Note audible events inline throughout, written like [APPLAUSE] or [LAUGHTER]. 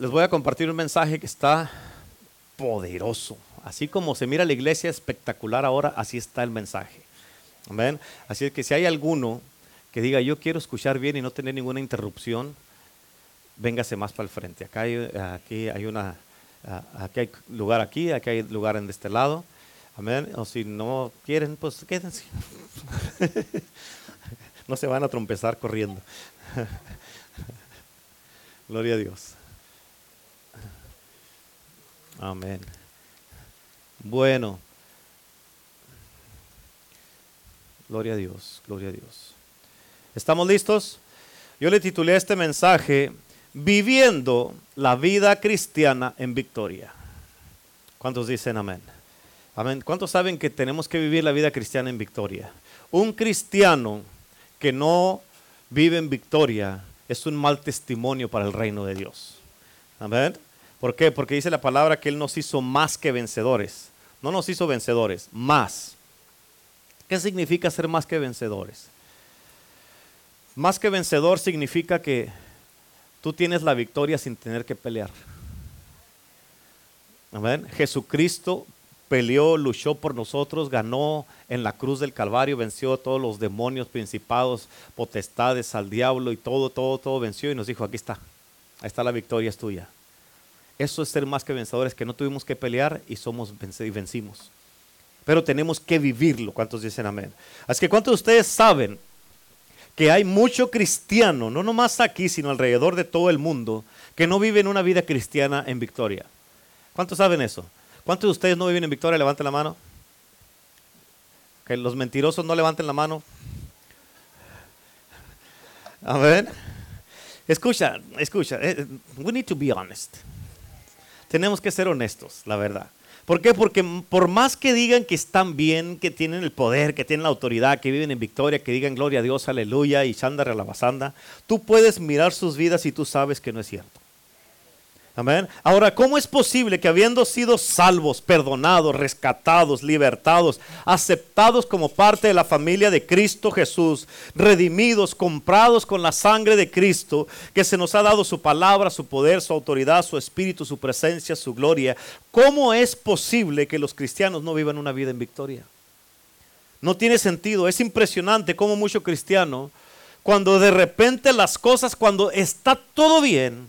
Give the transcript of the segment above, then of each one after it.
les voy a compartir un mensaje que está poderoso. Así como se mira la iglesia espectacular ahora, así está el mensaje. Amén. Así es que si hay alguno que diga, yo quiero escuchar bien y no tener ninguna interrupción, véngase más para el frente. Acá hay, aquí hay una, aquí hay lugar aquí, aquí hay lugar en este lado. Amén. O si no quieren, pues quédense. [LAUGHS] no se van a trompezar corriendo. [LAUGHS] Gloria a Dios. Amén. Bueno. Gloria a Dios, gloria a Dios. ¿Estamos listos? Yo le titulé este mensaje Viviendo la vida cristiana en victoria. ¿Cuántos dicen amén? Amén. ¿Cuántos saben que tenemos que vivir la vida cristiana en victoria? Un cristiano que no vive en victoria es un mal testimonio para el reino de Dios. Amén. ¿Por qué? Porque dice la palabra que Él nos hizo más que vencedores. No nos hizo vencedores, más. ¿Qué significa ser más que vencedores? Más que vencedor significa que tú tienes la victoria sin tener que pelear. Amén. Jesucristo peleó, luchó por nosotros, ganó en la cruz del Calvario, venció a todos los demonios, principados, potestades, al diablo y todo, todo, todo venció y nos dijo, aquí está, ahí está la victoria es tuya. Eso es ser más que vencedores, que no tuvimos que pelear y somos y vencimos. Pero tenemos que vivirlo. ¿Cuántos dicen amén? Así que ¿cuántos de ustedes saben que hay mucho cristiano, no nomás aquí, sino alrededor de todo el mundo, que no viven una vida cristiana en victoria? ¿Cuántos saben eso? ¿Cuántos de ustedes no viven en victoria? Levanten la mano. Que los mentirosos no levanten la mano. Amén. Escucha, escucha. Eh, we need to be honest tenemos que ser honestos, la verdad. ¿Por qué? Porque por más que digan que están bien, que tienen el poder, que tienen la autoridad, que viven en victoria, que digan gloria a Dios, aleluya y a la basanda, tú puedes mirar sus vidas y tú sabes que no es cierto. Ahora, ¿cómo es posible que habiendo sido salvos, perdonados, rescatados, libertados, aceptados como parte de la familia de Cristo Jesús, redimidos, comprados con la sangre de Cristo, que se nos ha dado su palabra, su poder, su autoridad, su espíritu, su presencia, su gloria, ¿cómo es posible que los cristianos no vivan una vida en victoria? No tiene sentido, es impresionante cómo mucho cristiano, cuando de repente las cosas, cuando está todo bien,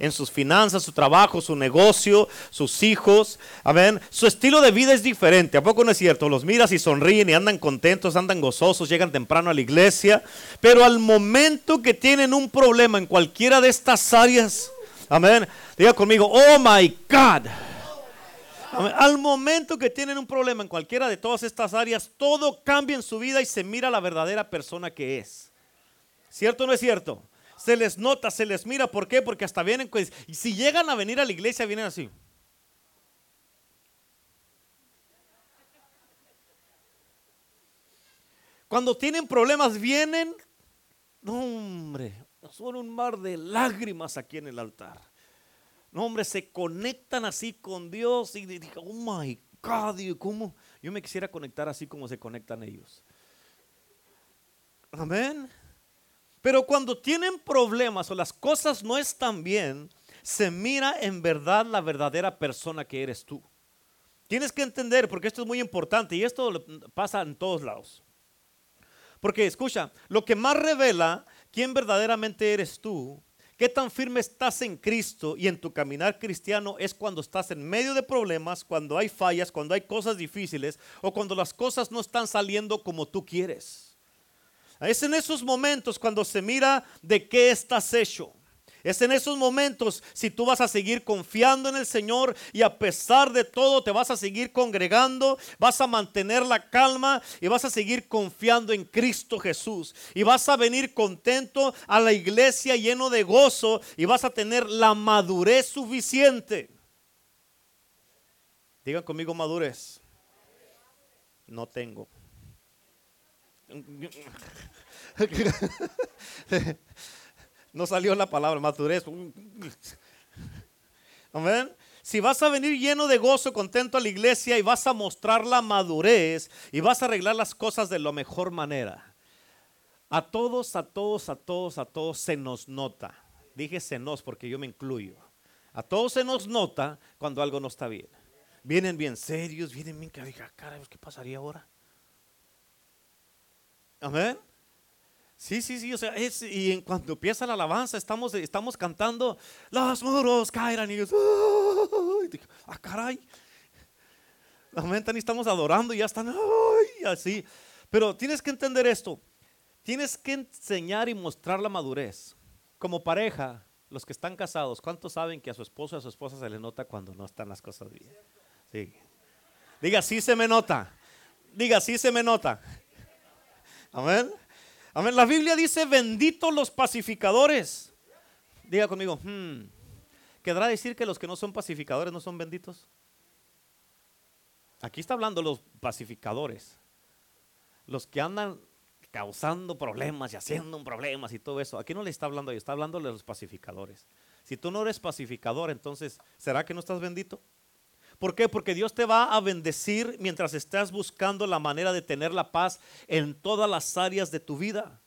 en sus finanzas, su trabajo, su negocio, sus hijos. Amén. Su estilo de vida es diferente. ¿A poco no es cierto? Los miras y sonríen y andan contentos, andan gozosos, llegan temprano a la iglesia. Pero al momento que tienen un problema en cualquiera de estas áreas, amén. Diga conmigo, oh my God. Al momento que tienen un problema en cualquiera de todas estas áreas, todo cambia en su vida y se mira la verdadera persona que es. ¿Cierto o no es cierto? Se les nota, se les mira. ¿Por qué? Porque hasta vienen, pues, y si llegan a venir a la iglesia, vienen así. Cuando tienen problemas, vienen, no hombre, son un mar de lágrimas aquí en el altar. No hombre, se conectan así con Dios y dicen, oh my God, ¿cómo? Yo me quisiera conectar así como se conectan ellos. Amén. Pero cuando tienen problemas o las cosas no están bien, se mira en verdad la verdadera persona que eres tú. Tienes que entender, porque esto es muy importante y esto pasa en todos lados. Porque escucha, lo que más revela quién verdaderamente eres tú, qué tan firme estás en Cristo y en tu caminar cristiano es cuando estás en medio de problemas, cuando hay fallas, cuando hay cosas difíciles o cuando las cosas no están saliendo como tú quieres. Es en esos momentos cuando se mira de qué estás hecho. Es en esos momentos si tú vas a seguir confiando en el Señor y a pesar de todo te vas a seguir congregando, vas a mantener la calma y vas a seguir confiando en Cristo Jesús. Y vas a venir contento a la iglesia lleno de gozo y vas a tener la madurez suficiente. Digan conmigo madurez. No tengo. [LAUGHS] no salió la palabra madurez. Amén. Si vas a venir lleno de gozo, contento a la iglesia y vas a mostrar la madurez y vas a arreglar las cosas de la mejor manera. A todos, a todos, a todos, a todos se nos nota. Dije se nos porque yo me incluyo. A todos se nos nota cuando algo no está bien. Vienen bien serios, vienen bien que diga, caray, ¿qué pasaría ahora? Amén. Sí, sí, sí, o sea, y en cuando empieza la alabanza, estamos, estamos cantando, los muros caerán y ellos, ah, caray. Amén, y estamos adorando y ya están, ay, así. Pero tienes que entender esto, tienes que enseñar y mostrar la madurez. Como pareja, los que están casados, ¿cuántos saben que a su esposo o a su esposa se le nota cuando no están las cosas bien? Sí. Diga, sí se me nota. Diga, sí se me nota. Amén. Amén. La Biblia dice, benditos los pacificadores. Diga conmigo, hmm, ¿quedará decir que los que no son pacificadores no son benditos? Aquí está hablando los pacificadores. Los que andan causando problemas y haciendo problemas y todo eso. Aquí no le está hablando a ellos, está hablando de los pacificadores. Si tú no eres pacificador, entonces, ¿será que no estás bendito? ¿Por qué? Porque Dios te va a bendecir mientras estás buscando la manera de tener la paz en todas las áreas de tu vida.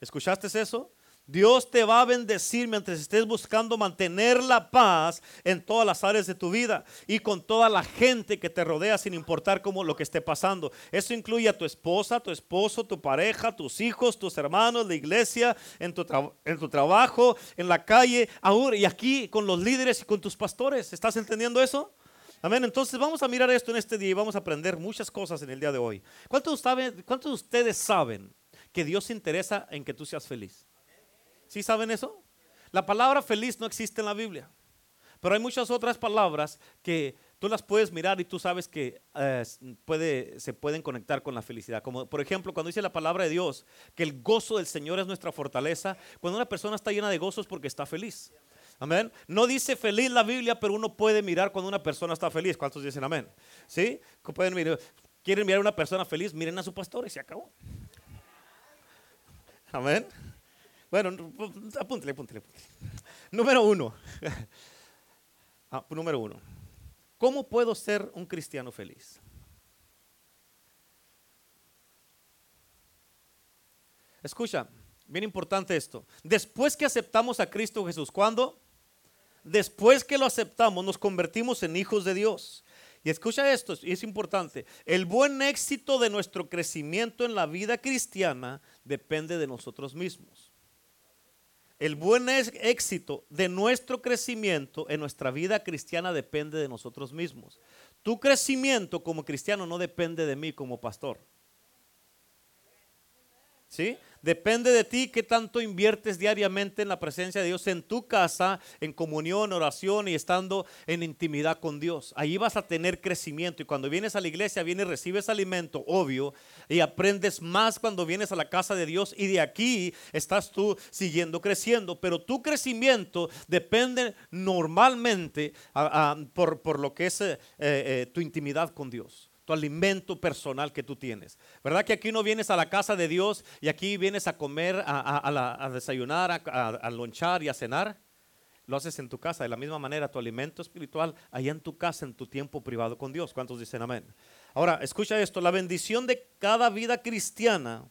¿Escuchaste eso? Dios te va a bendecir mientras estés buscando mantener la paz en todas las áreas de tu vida y con toda la gente que te rodea sin importar cómo lo que esté pasando. Eso incluye a tu esposa, tu esposo, tu pareja, tus hijos, tus hermanos, la iglesia, en tu, en tu trabajo, en la calle, ahora y aquí con los líderes y con tus pastores. ¿Estás entendiendo eso? Amén. Entonces vamos a mirar esto en este día y vamos a aprender muchas cosas en el día de hoy. ¿Cuántos, ¿cuántos de ustedes saben que Dios se interesa en que tú seas feliz? ¿Sí saben eso? La palabra feliz no existe en la Biblia, pero hay muchas otras palabras que tú las puedes mirar y tú sabes que eh, puede, se pueden conectar con la felicidad. Como por ejemplo, cuando dice la palabra de Dios que el gozo del Señor es nuestra fortaleza, cuando una persona está llena de gozo es porque está feliz. Amén. No dice feliz la Biblia, pero uno puede mirar cuando una persona está feliz. ¿Cuántos dicen amén? ¿Sí? Pueden mirar, quieren mirar a una persona feliz, miren a su pastor y se acabó. Amén. Bueno, apúntale, apúntale. Número uno. [LAUGHS] Ah, número uno. ¿Cómo puedo ser un cristiano feliz? Escucha, bien importante esto. Después que aceptamos a Cristo Jesús, ¿cuándo? Después que lo aceptamos, nos convertimos en hijos de Dios. Y escucha esto, y es importante. El buen éxito de nuestro crecimiento en la vida cristiana depende de nosotros mismos. El buen éxito de nuestro crecimiento en nuestra vida cristiana depende de nosotros mismos. Tu crecimiento como cristiano no depende de mí como pastor. ¿Sí? Depende de ti qué tanto inviertes diariamente en la presencia de Dios en tu casa, en comunión, oración y estando en intimidad con Dios. Ahí vas a tener crecimiento y cuando vienes a la iglesia, vienes, recibes alimento, obvio, y aprendes más cuando vienes a la casa de Dios y de aquí estás tú siguiendo creciendo. Pero tu crecimiento depende normalmente por, lo que es eh, eh, tu intimidad con Dios tu alimento personal que tú tienes. ¿Verdad que aquí no vienes a la casa de Dios y aquí vienes a comer, a, desayunar, a, lonchar y a cenar? Lo haces en tu casa. De la misma manera, tu alimento espiritual allá en tu casa, en tu tiempo privado con Dios. ¿Cuántos dicen amén? Ahora, escucha esto. La bendición de cada vida cristiana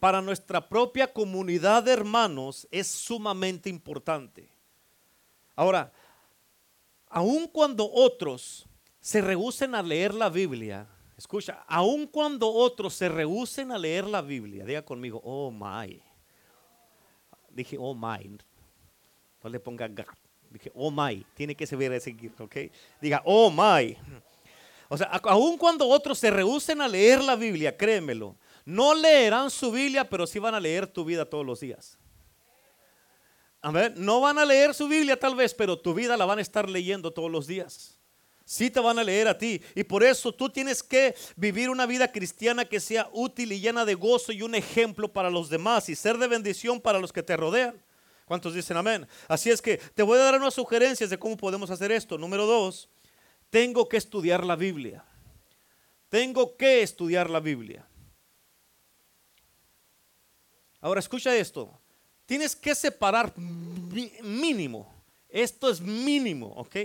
para nuestra propia comunidad de hermanos es sumamente importante. Ahora, aun cuando otros se rehúsen a leer la Biblia, escucha, aun cuando otros se rehúsen a leer la Biblia, diga conmigo, oh my. Dije, oh my. No le ponga God. Dije, oh my. Tiene que ese ¿ok? Diga, oh my. O sea, aun cuando otros se rehúsen a leer la Biblia, créemelo, no leerán su Biblia, pero sí van a leer tu vida todos los días. Amén. No van a leer su Biblia tal vez, pero tu vida la van a estar leyendo todos los días sí te van a leer a ti. Y por eso tú tienes que vivir una vida cristiana que sea útil y llena de gozo y un ejemplo para los demás y ser de bendición para los que te rodean. ¿Cuántos dicen amén? Así es que te voy a dar unas sugerencias de cómo podemos hacer esto. Número dos, tengo que estudiar la Biblia. Tengo que estudiar la Biblia. Ahora escucha esto. Tienes que separar mínimo. Esto es mínimo, ¿ok?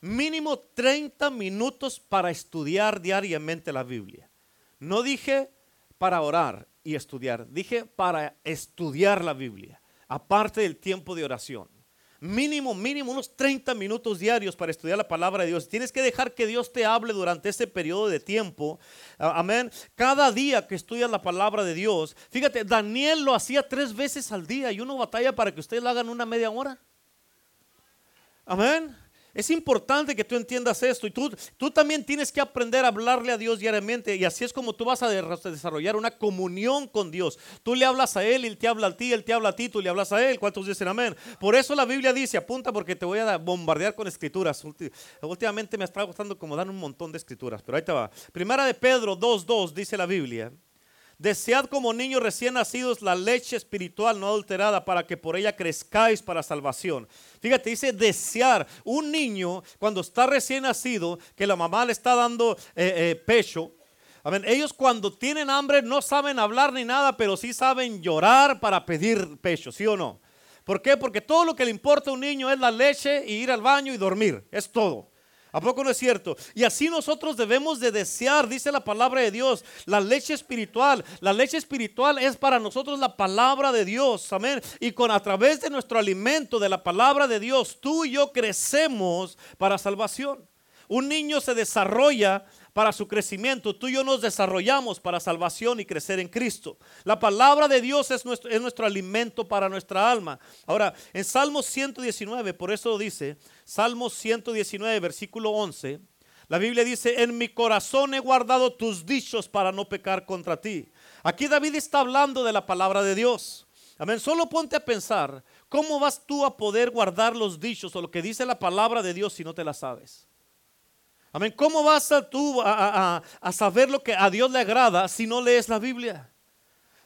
Mínimo 30 minutos para estudiar diariamente la Biblia. No dije para orar y estudiar, dije para estudiar la Biblia, aparte del tiempo de oración. mínimo, mínimo unos 30 minutos diarios para estudiar la palabra de Dios. Tienes que dejar que Dios te hable durante ese periodo de tiempo. Amén. Cada día que estudias la palabra de Dios, fíjate, Daniel lo hacía tres veces al día y uno batalla para que ustedes lo hagan una media hora. Amén. Es importante que tú entiendas esto y tú, tú también tienes que aprender a hablarle a Dios diariamente y así es como tú vas a desarrollar una comunión con Dios. Tú le hablas a Él, Él te habla a ti, Él te habla a ti, tú le hablas a Él. ¿Cuántos dicen amén? Por eso la Biblia dice, apunta porque te voy a bombardear con escrituras. Últimamente me está gustando como dar un montón de escrituras, pero ahí te va. Primera de Pedro 2.2 dice la Biblia. Desead como niños recién nacidos la leche espiritual no adulterada para que por ella crezcáis para salvación. Fíjate, dice desear. Un niño cuando está recién nacido, que la mamá le está dando eh, eh, pecho, ellos cuando tienen hambre no saben hablar ni nada, pero sí saben llorar para pedir pecho, ¿sí o no? ¿Por qué? Porque todo lo que le importa a un niño es la leche y ir al baño y dormir. Es todo. ¿A poco no es cierto? Y así nosotros debemos de desear, dice la palabra de Dios, la leche espiritual. La leche espiritual es para nosotros la palabra de Dios. Amén. Y con a través de nuestro alimento de la palabra de Dios, tú y yo crecemos para salvación. Un niño se desarrolla para su crecimiento. Tú y yo nos desarrollamos para salvación y crecer en Cristo. La palabra de Dios es nuestro, es nuestro alimento para nuestra alma. Ahora, en Salmos 119, por eso dice, Salmos 119, versículo 11, la Biblia dice, en mi corazón he guardado tus dichos para no pecar contra ti. Aquí David está hablando de la palabra de Dios. Amén. Solo ponte a pensar, ¿cómo vas tú a poder guardar los dichos o lo que dice la palabra de Dios si no te la sabes? Amén. ¿Cómo vas a tú a, saber lo que a Dios le agrada si no lees la Biblia?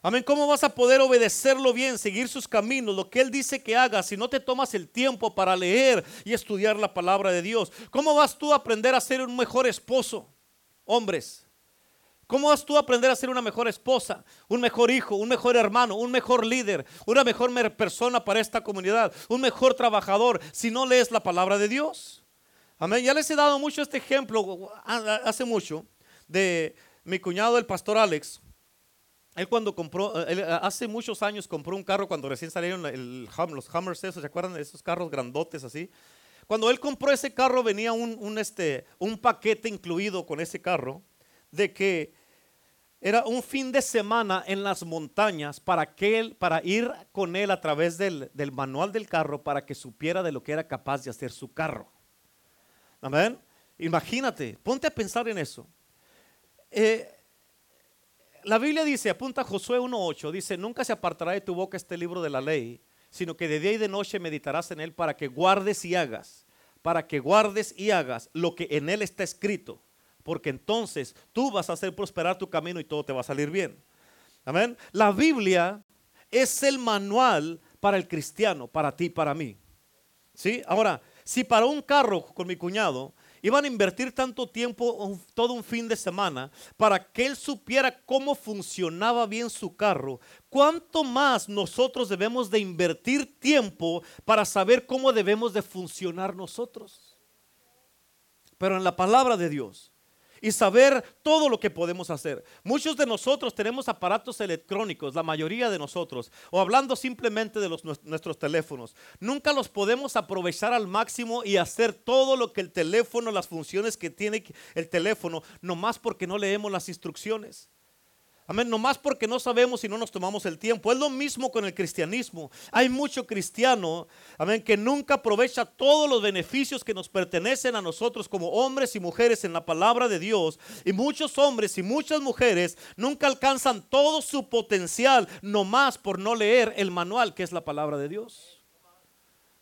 Amén. ¿Cómo vas a poder obedecerlo bien, seguir sus caminos, lo que Él dice que hagas, si no te tomas el tiempo para leer y estudiar la palabra de Dios? ¿Cómo vas tú a aprender a ser un mejor esposo? Hombres. ¿Cómo vas tú a aprender a ser una mejor esposa, un mejor hijo, un mejor hermano, un mejor líder, una mejor persona para esta comunidad, un mejor trabajador si no lees la palabra de Dios? Amén. Ya les he dado mucho este ejemplo hace mucho de mi cuñado, el pastor Alex. Él cuando compró, hace muchos años compró un carro cuando recién salieron los Hummers, esos, ¿se acuerdan de esos carros grandotes así? Cuando él compró ese carro venía un, este, un paquete incluido con ese carro de que era un fin de semana en las montañas para, que él, para ir con él a través del, del manual del carro para que supiera de lo que era capaz de hacer su carro. Amén. Imagínate, ponte a pensar en eso. Eh, la Biblia dice, apunta Josué 1.8, dice, nunca se apartará de tu boca este libro de la ley, sino que de día y de noche meditarás en él para que guardes y hagas, para que guardes y hagas lo que en él está escrito, porque entonces tú vas a hacer prosperar tu camino y todo te va a salir bien. Amén. La Biblia es el manual para el cristiano, para ti, para mí. ¿Sí? Ahora, si para un carro con mi cuñado iban a invertir tanto tiempo, todo un fin de semana, para que él supiera cómo funcionaba bien su carro, ¿cuánto más nosotros debemos de invertir tiempo para saber cómo debemos de funcionar nosotros? Pero en la palabra de Dios y saber todo lo que podemos hacer. Muchos de nosotros tenemos aparatos electrónicos, la mayoría de nosotros, o hablando simplemente de nuestros teléfonos. Nunca los podemos aprovechar al máximo y hacer todo lo que el teléfono, las funciones que tiene el teléfono, nomás porque no leemos las instrucciones. Amén, nomás porque no sabemos y no nos tomamos el tiempo. Es lo mismo con el cristianismo. Hay mucho cristiano, amén, que nunca aprovecha todos los beneficios que nos pertenecen a nosotros como hombres y mujeres en la palabra de Dios. Y muchos hombres y muchas mujeres nunca alcanzan todo su potencial nomás por no leer el manual que es la palabra de Dios.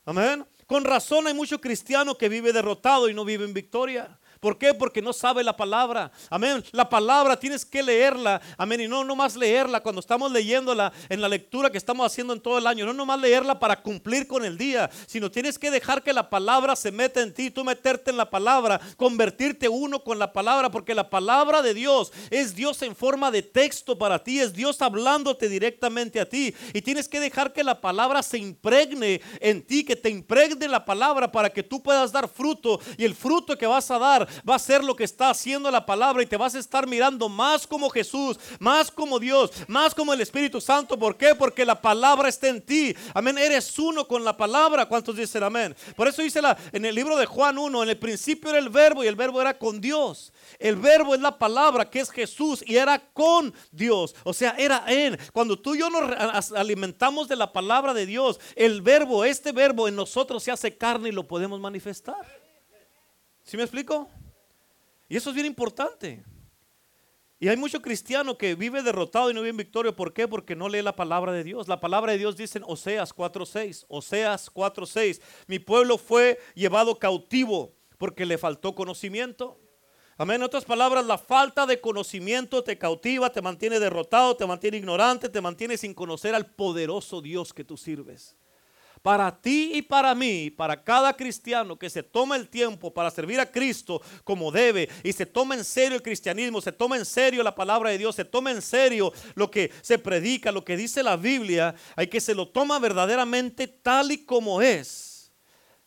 Amén. Con razón hay mucho cristiano que vive derrotado y no vive en victoria. ¿Por qué? Porque no sabe la palabra. Amén. La palabra tienes que leerla. Amén. Y no nomás leerla cuando estamos leyéndola en la lectura que estamos haciendo en todo el año. No nomás leerla para cumplir con el día, sino tienes que dejar que la palabra se meta en ti. Tú meterte en la palabra, convertirte uno con la palabra, porque la palabra de Dios es Dios en forma de texto para ti. Es Dios hablándote directamente a ti. Y tienes que dejar que la palabra se impregne en ti, que te impregne la palabra para que tú puedas dar fruto. Y el fruto que vas a dar va a ser lo que está haciendo la palabra y te vas a estar mirando más como Jesús, más como Dios, más como el Espíritu Santo. ¿Por qué? Porque la palabra está en ti. Amén. Eres uno con la palabra. ¿Cuántos dicen amén? Por eso dice la, en el libro de Juan 1, en el principio era el verbo y el verbo era con Dios. El verbo es la palabra que es Jesús y era con Dios. O sea, era en. Cuando tú y yo nos alimentamos de la palabra de Dios, el verbo, este verbo en nosotros se hace carne y lo podemos manifestar. ¿Sí me explico? Y eso es bien importante. Y hay mucho cristiano que vive derrotado y no vive en victoria. ¿Por qué? Porque no lee la palabra de Dios. La palabra de Dios dice en Oseas 4.6. Oseas 4.6. Mi pueblo fue llevado cautivo porque le faltó conocimiento. Amén. En otras palabras, la falta de conocimiento te cautiva, te mantiene derrotado, te mantiene ignorante, te mantiene sin conocer al poderoso Dios que tú sirves. Para ti y para mí, para cada cristiano que se toma el tiempo para servir a Cristo como debe y se toma en serio el cristianismo, se toma en serio la palabra de Dios, se toma en serio lo que se predica, lo que dice la Biblia, hay que se lo toma verdaderamente tal y como es.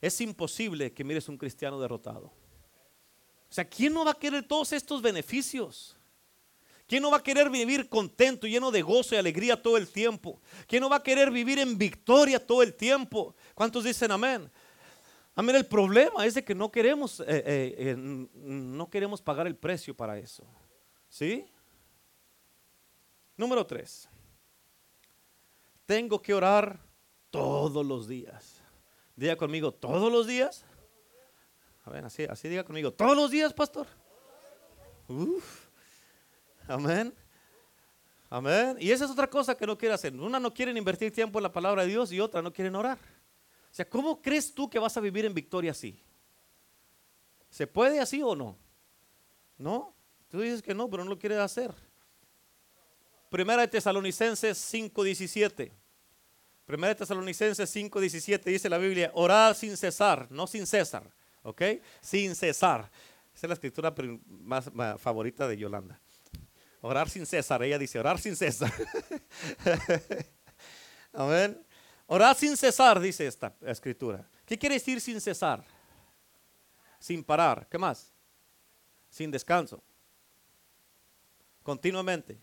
Es imposible que mires un cristiano derrotado. O sea, ¿quién no va a querer todos estos beneficios? ¿Quién no va a querer vivir contento, lleno de gozo y alegría todo el tiempo? ¿Quién no va a querer vivir en victoria todo el tiempo? ¿Cuántos dicen amén? Amén, el problema es de que no queremos, eh, eh, eh, no queremos pagar el precio para eso. ¿Sí? Número tres. Tengo que orar todos los días. Diga conmigo, ¿todos los días? A ver, así, así diga conmigo. ¿Todos los días, pastor? Amén. Amén. Y esa es otra cosa que no quiere hacer. Una no quiere invertir tiempo en la palabra de Dios y otra no quieren orar. O sea, ¿cómo crees tú que vas a vivir en victoria así? ¿Se puede así o no? ¿No? Tú dices que no, pero no lo quieres hacer. Primera de Tesalonicenses 5:17. Primera de Tesalonicenses 5:17 dice la Biblia, orar sin cesar, no sin César. ¿ok? Sin cesar. Esa es la escritura más, favorita de Yolanda. Orar sin cesar. Ella dice, orar sin cesar. [LAUGHS] Amén. Orar sin cesar, dice esta escritura. ¿Qué quiere decir sin cesar? Sin parar. ¿Qué más? Sin descanso. Continuamente.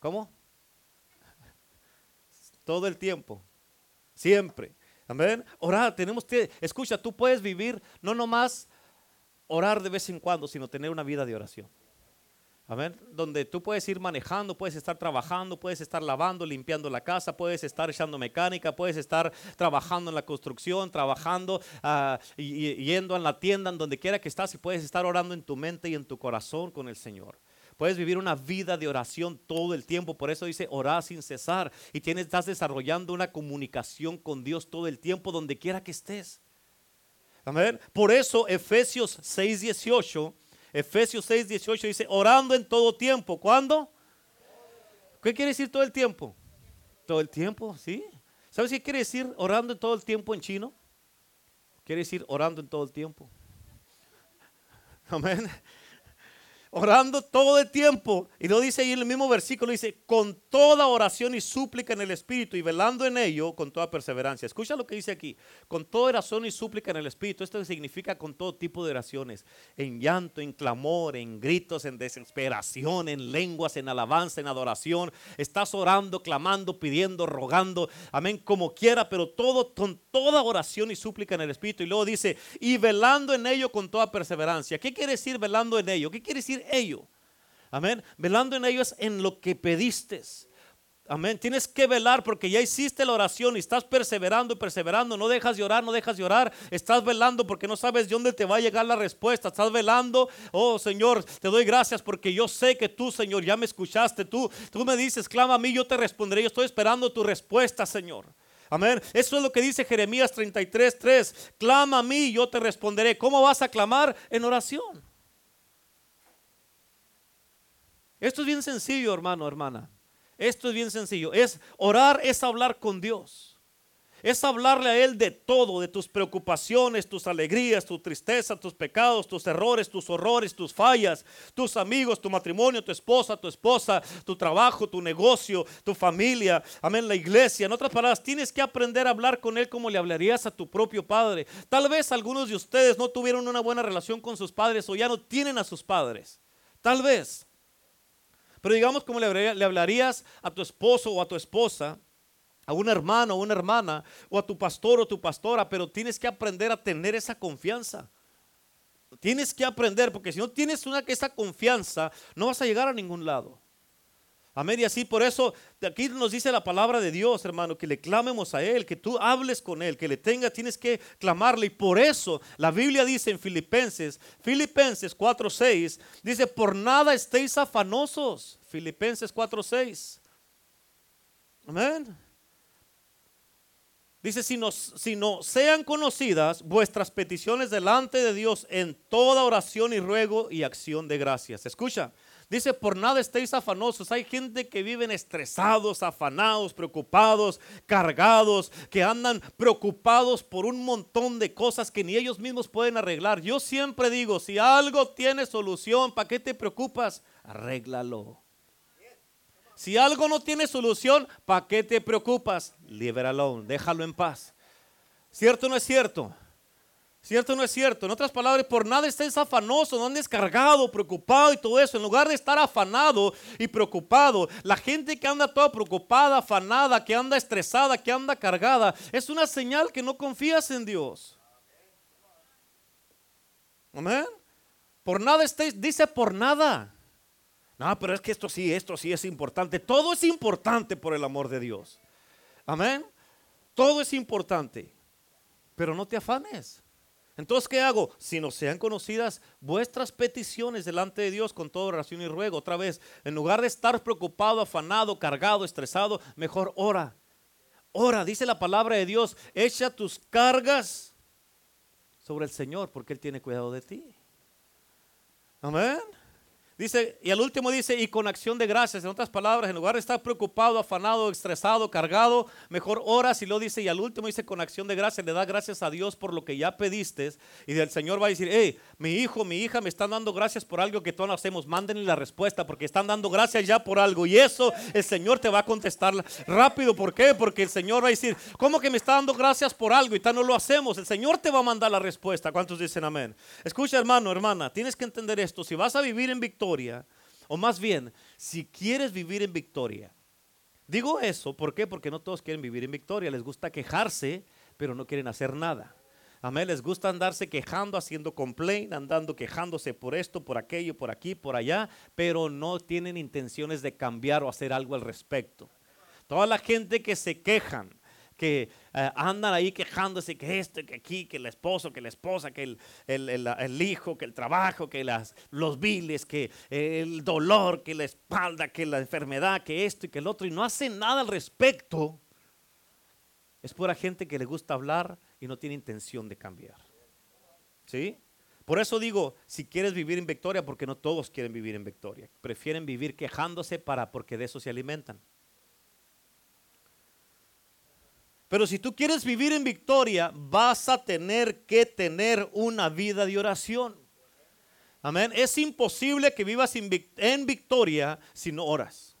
¿Cómo? [LAUGHS] Todo el tiempo. Siempre. Amén. Orar, tenemos que, escucha, tú puedes vivir no nomás orar de vez en cuando, sino tener una vida de oración. Amén. Donde tú puedes ir manejando, puedes estar trabajando, puedes estar lavando, limpiando la casa, puedes estar echando mecánica, puedes estar trabajando en la construcción, trabajando uh, y, yendo a la tienda, en donde quiera que estás, y puedes estar orando en tu mente y en tu corazón con el Señor. Puedes vivir una vida de oración todo el tiempo. Por eso dice orar sin cesar. Y tienes, estás desarrollando una comunicación con Dios todo el tiempo, donde quiera que estés. Amén. Por eso Efesios 6:18, Efesios 6:18 dice, orando en todo tiempo. ¿Cuándo? ¿Qué quiere decir todo el tiempo? Todo el tiempo, ¿sí? ¿Sabes qué quiere decir orando en todo el tiempo en chino? Quiere decir orando en todo el tiempo. Amén orando todo el tiempo. Y lo dice ahí en el mismo versículo, dice, con toda oración y súplica en el Espíritu y velando en ello con toda perseverancia. Escucha lo que dice aquí, con toda oración y súplica en el Espíritu. Esto significa con todo tipo de oraciones, en llanto, en clamor, en gritos, en desesperación, en lenguas, en alabanza, en adoración. Estás orando, clamando, pidiendo, rogando, amén, como quiera, pero todo con toda oración y súplica en el Espíritu. Y luego dice, y velando en ello con toda perseverancia. ¿Qué quiere decir velando en ello? ¿Qué quiere decir ello. Amén. Velando en ellos en lo que pediste. Amén. Tienes que velar porque ya hiciste la oración y estás perseverando perseverando. No dejas de orar, no dejas de orar. Estás velando porque no sabes de dónde te va a llegar la respuesta. Estás velando. Oh Señor, te doy gracias porque yo sé que tú, Señor, ya me escuchaste. Tú, tú me dices, clama a mí, yo te responderé. Yo estoy esperando tu respuesta, Señor. Amén. Eso es lo que dice Jeremías 33, 3. Clama a mí, yo te responderé. ¿Cómo vas a clamar? En oración. Esto es bien sencillo, hermano, hermana. Esto es bien sencillo. Es orar, es hablar con Dios. Es hablarle a Él de todo, de tus preocupaciones, tus alegrías, tu tristeza, tus pecados, tus errores, tus horrores, tus fallas, tus amigos, tu matrimonio, tu esposa, tu esposa, tu trabajo, tu negocio, tu familia, amén, la iglesia. En otras palabras, tienes que aprender a hablar con Él como le hablarías a tu propio padre. Tal vez algunos de ustedes no tuvieron una buena relación con sus padres o ya no tienen a sus padres. Tal vez. Pero digamos como le hablarías a tu esposo o a tu esposa a un hermano o una hermana, o a tu pastor o tu pastora, pero tienes que aprender a tener esa confianza. Tienes que aprender, porque si no tienes una, esa confianza, no vas a llegar a ningún lado. Amén. Y así por eso aquí nos dice la palabra de Dios, hermano, que le clamemos a Él, que tú hables con Él, que le tengas, tienes que clamarle. Y por eso la Biblia dice en Filipenses, Filipenses 4:6, dice, por nada estéis afanosos. Filipenses 4:6. Amén. Dice, si no, si no sean conocidas vuestras peticiones delante de Dios en toda oración y ruego y acción de gracias. Escucha, dice, por nada estéis afanosos. Hay gente que viven estresados, afanados, preocupados, cargados, que andan preocupados por un montón de cosas que ni ellos mismos pueden arreglar. Yo siempre digo, si algo tiene solución, ¿para qué te preocupas? Arréglalo. Si algo no tiene solución, ¿para qué te preocupas? Alone, déjalo en paz. ¿Cierto o no es cierto? ¿Cierto o no es cierto? En otras palabras, por nada estés afanoso, no andes cargado, preocupado y todo eso. En lugar de estar afanado y preocupado, la gente que anda toda preocupada, afanada, que anda estresada, que anda cargada, es una señal que no confías en Dios. Amén. Por nada estés, dice por nada. No, pero es que esto sí, esto sí es importante. Todo es importante por el amor de Dios. Amén. Todo es importante. Pero no te afanes. Entonces, ¿qué hago? Si no sean conocidas vuestras peticiones delante de Dios con toda oración y ruego, otra vez, en lugar de estar preocupado, afanado, cargado, estresado, mejor ora. Ora, dice la palabra de Dios, echa tus cargas sobre el Señor porque Él tiene cuidado de ti. Amén. Dice, y al último dice, y con acción de gracias. En otras palabras, en lugar de estar preocupado, afanado, estresado, cargado, mejor oras y lo dice. Y al último dice, con acción de gracias, le da gracias a Dios por lo que ya pediste. Y el Señor va a decir, hey, mi hijo, mi hija me están dando gracias por algo que todos no hacemos. Mándenle la respuesta porque están dando gracias ya por algo. Y eso el Señor te va a contestar rápido. ¿Por qué? Porque el Señor va a decir, ¿cómo que me está dando gracias por algo y tal no lo hacemos? El Señor te va a mandar la respuesta. ¿Cuántos dicen amén? Escucha, hermano, hermana, tienes que entender esto. Si vas a vivir en victoria, o más bien, si quieres vivir en victoria. Digo eso, ¿por qué? Porque no todos quieren vivir en victoria, les gusta quejarse, pero no quieren hacer nada. Amén, les gusta andarse quejando, haciendo complaint, andando quejándose por esto, por aquello, por aquí, por allá, pero no tienen intenciones de cambiar o hacer algo al respecto. Toda la gente que se quejan, que eh, andan ahí quejándose que esto, que aquí, que el esposo, que la esposa, que el, hijo, que el trabajo, que las, los viles, que el dolor, que la espalda, que la enfermedad, que esto y que el otro, y no hacen nada al respecto, es pura gente que le gusta hablar y no tiene intención de cambiar. ¿Sí? Por eso digo, si quieres vivir en victoria, porque no todos quieren vivir en victoria, prefieren vivir quejándose para porque de eso se alimentan. Pero si tú quieres vivir en victoria, vas a tener que tener una vida de oración. Amén. Es imposible que vivas en victoria si no oras.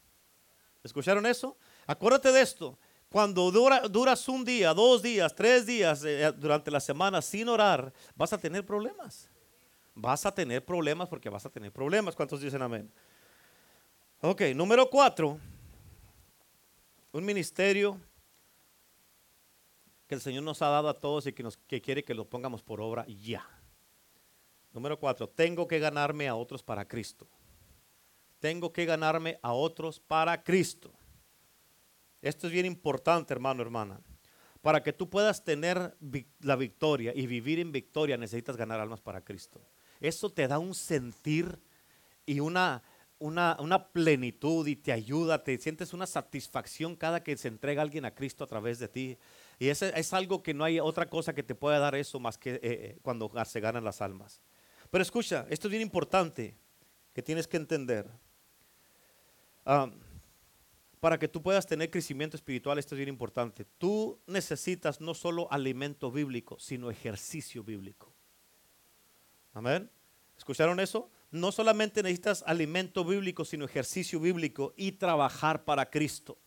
¿Escucharon eso? Acuérdate de esto. Cuando duras un día, dos días, tres días eh, durante la semana sin orar, vas a tener problemas. Vas a tener problemas porque vas a tener problemas. ¿Cuántos dicen amén? Ok, número cuatro. Un ministerio que el Señor nos ha dado a todos y que, nos, que quiere que lo pongamos por obra ya. Número cuatro, tengo que ganarme a otros para Cristo. Tengo que ganarme a otros para Cristo. Esto es bien importante, hermano, hermana. Para que tú puedas tener la victoria y vivir en victoria, necesitas ganar almas para Cristo. Eso te da un sentir y una, una, una, plenitud y te ayuda, te sientes una satisfacción cada que se entrega alguien a Cristo a través de ti. Y ese es algo que no hay otra cosa que te pueda dar eso más que eh, eh, cuando se ganan las almas. Pero escucha, esto es bien importante que tienes que entender. para que tú puedas tener crecimiento espiritual, esto es bien importante. Tú necesitas no solo alimento bíblico, sino ejercicio bíblico. Amén. ¿Escucharon eso? No solamente necesitas alimento bíblico, sino ejercicio bíblico y trabajar para Cristo.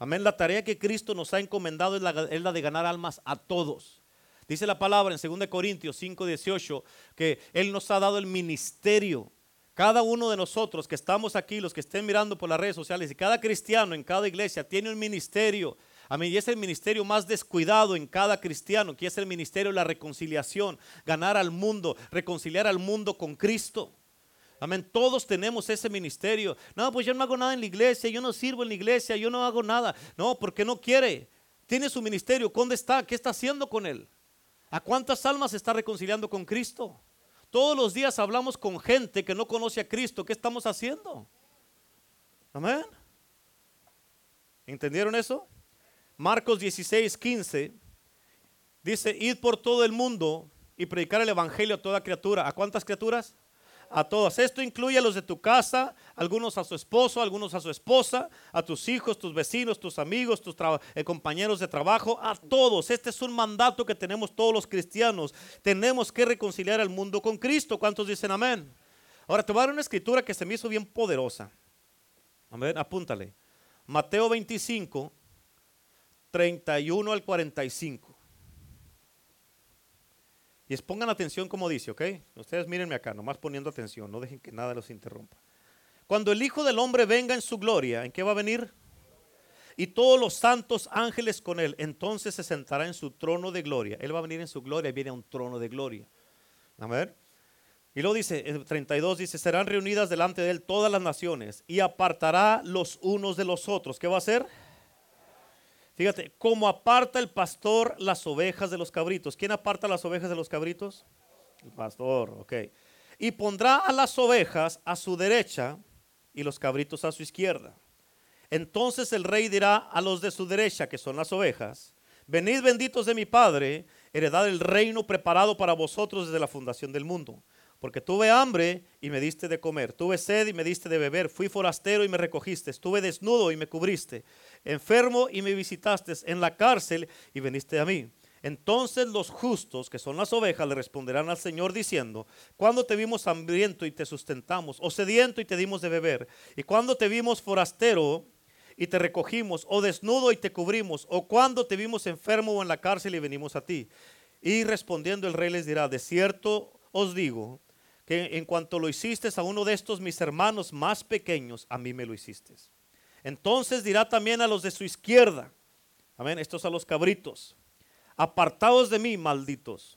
Amén. La tarea que Cristo nos ha encomendado es la, de ganar almas a todos. Dice la palabra en 2 Corintios 5, 18 que Él nos ha dado el ministerio cada uno de nosotros que estamos aquí, los que estén mirando por las redes sociales, y cada cristiano en cada iglesia tiene un ministerio. Amén. Y es el ministerio más descuidado en cada cristiano, que es el ministerio de la reconciliación, ganar al mundo, reconciliar al mundo con Cristo. Amén. Todos tenemos ese ministerio. No, pues yo no hago nada en la iglesia, yo no sirvo en la iglesia, yo no hago nada. No, porque no quiere. Tiene su ministerio. ¿Dónde está? ¿Qué está haciendo con él? ¿A cuántas almas está reconciliando con Cristo? Todos los días hablamos con gente que no conoce a Cristo. ¿Qué estamos haciendo? Amén. ¿Entendieron eso? Marcos 16, 15 dice, id por todo el mundo y predicar el Evangelio a toda criatura. ¿A cuántas criaturas? A todas. Esto incluye a los de tu casa, algunos a su esposo, algunos a su esposa, a tus hijos, tus vecinos, tus amigos, tus eh, compañeros de trabajo, a todos. Este es un mandato que tenemos todos los cristianos. Tenemos que reconciliar al mundo con Cristo. ¿Cuántos dicen amén? Ahora te voy a dar una escritura que se me hizo bien poderosa. Amén, apúntale. Mateo 25, 31 al 45. Y pongan atención como dice, ¿ok? Ustedes mírenme acá, nomás poniendo atención, no dejen que nada los interrumpa. Cuando el Hijo del Hombre venga en su gloria, ¿en qué va a venir? Y todos los santos ángeles con él, entonces se sentará en su trono de gloria. Él va a venir en su gloria y viene a un trono de gloria. A ver. Y luego dice, el 32 dice, serán reunidas delante de él todas las naciones y apartará los unos de los otros. ¿Qué va a hacer? Fíjate, como aparta el pastor las ovejas de los cabritos. ¿Quién aparta las ovejas de los cabritos? El pastor, ok. Y pondrá a las ovejas a su derecha y los cabritos a su izquierda. Entonces el rey dirá a los de su derecha, que son las ovejas, venid benditos de mi Padre, heredad el reino preparado para vosotros desde la fundación del mundo. Porque tuve hambre y me diste de comer, tuve sed y me diste de beber, fui forastero y me recogiste, estuve desnudo y me cubriste, enfermo y me visitaste, en la cárcel y viniste a mí. Entonces los justos, que son las ovejas, le responderán al Señor diciendo, cuando te vimos hambriento y te sustentamos, o sediento y te dimos de beber, y cuando te vimos forastero y te recogimos, o desnudo y te cubrimos, o cuando te vimos enfermo o en la cárcel y venimos a ti. Y respondiendo el rey les dirá, de cierto os digo, que en cuanto lo hiciste a uno de estos mis hermanos más pequeños, a mí me lo hiciste. Entonces dirá también a los de su izquierda, amén, estos a los cabritos, apartados de mí, malditos,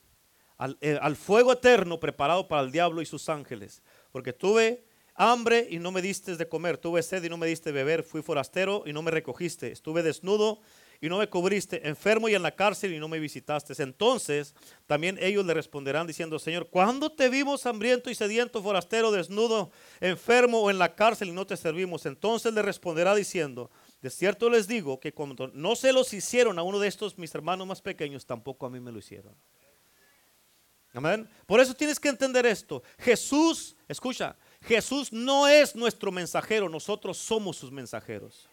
al, eh, al fuego eterno preparado para el diablo y sus ángeles, porque tuve hambre y no me diste de comer, tuve sed y no me diste de beber, fui forastero y no me recogiste, estuve desnudo y no me cubriste, enfermo y en la cárcel y no me visitaste. Entonces también ellos le responderán diciendo, Señor, ¿cuándo te vimos hambriento y sediento, forastero, desnudo, enfermo o en la cárcel y no te servimos? Entonces le responderá diciendo, de cierto les digo que cuando no se los hicieron a uno de estos mis hermanos más pequeños, tampoco a mí me lo hicieron. Amén. Por eso tienes que entender esto. Jesús, escucha, Jesús no es nuestro mensajero, nosotros somos sus mensajeros.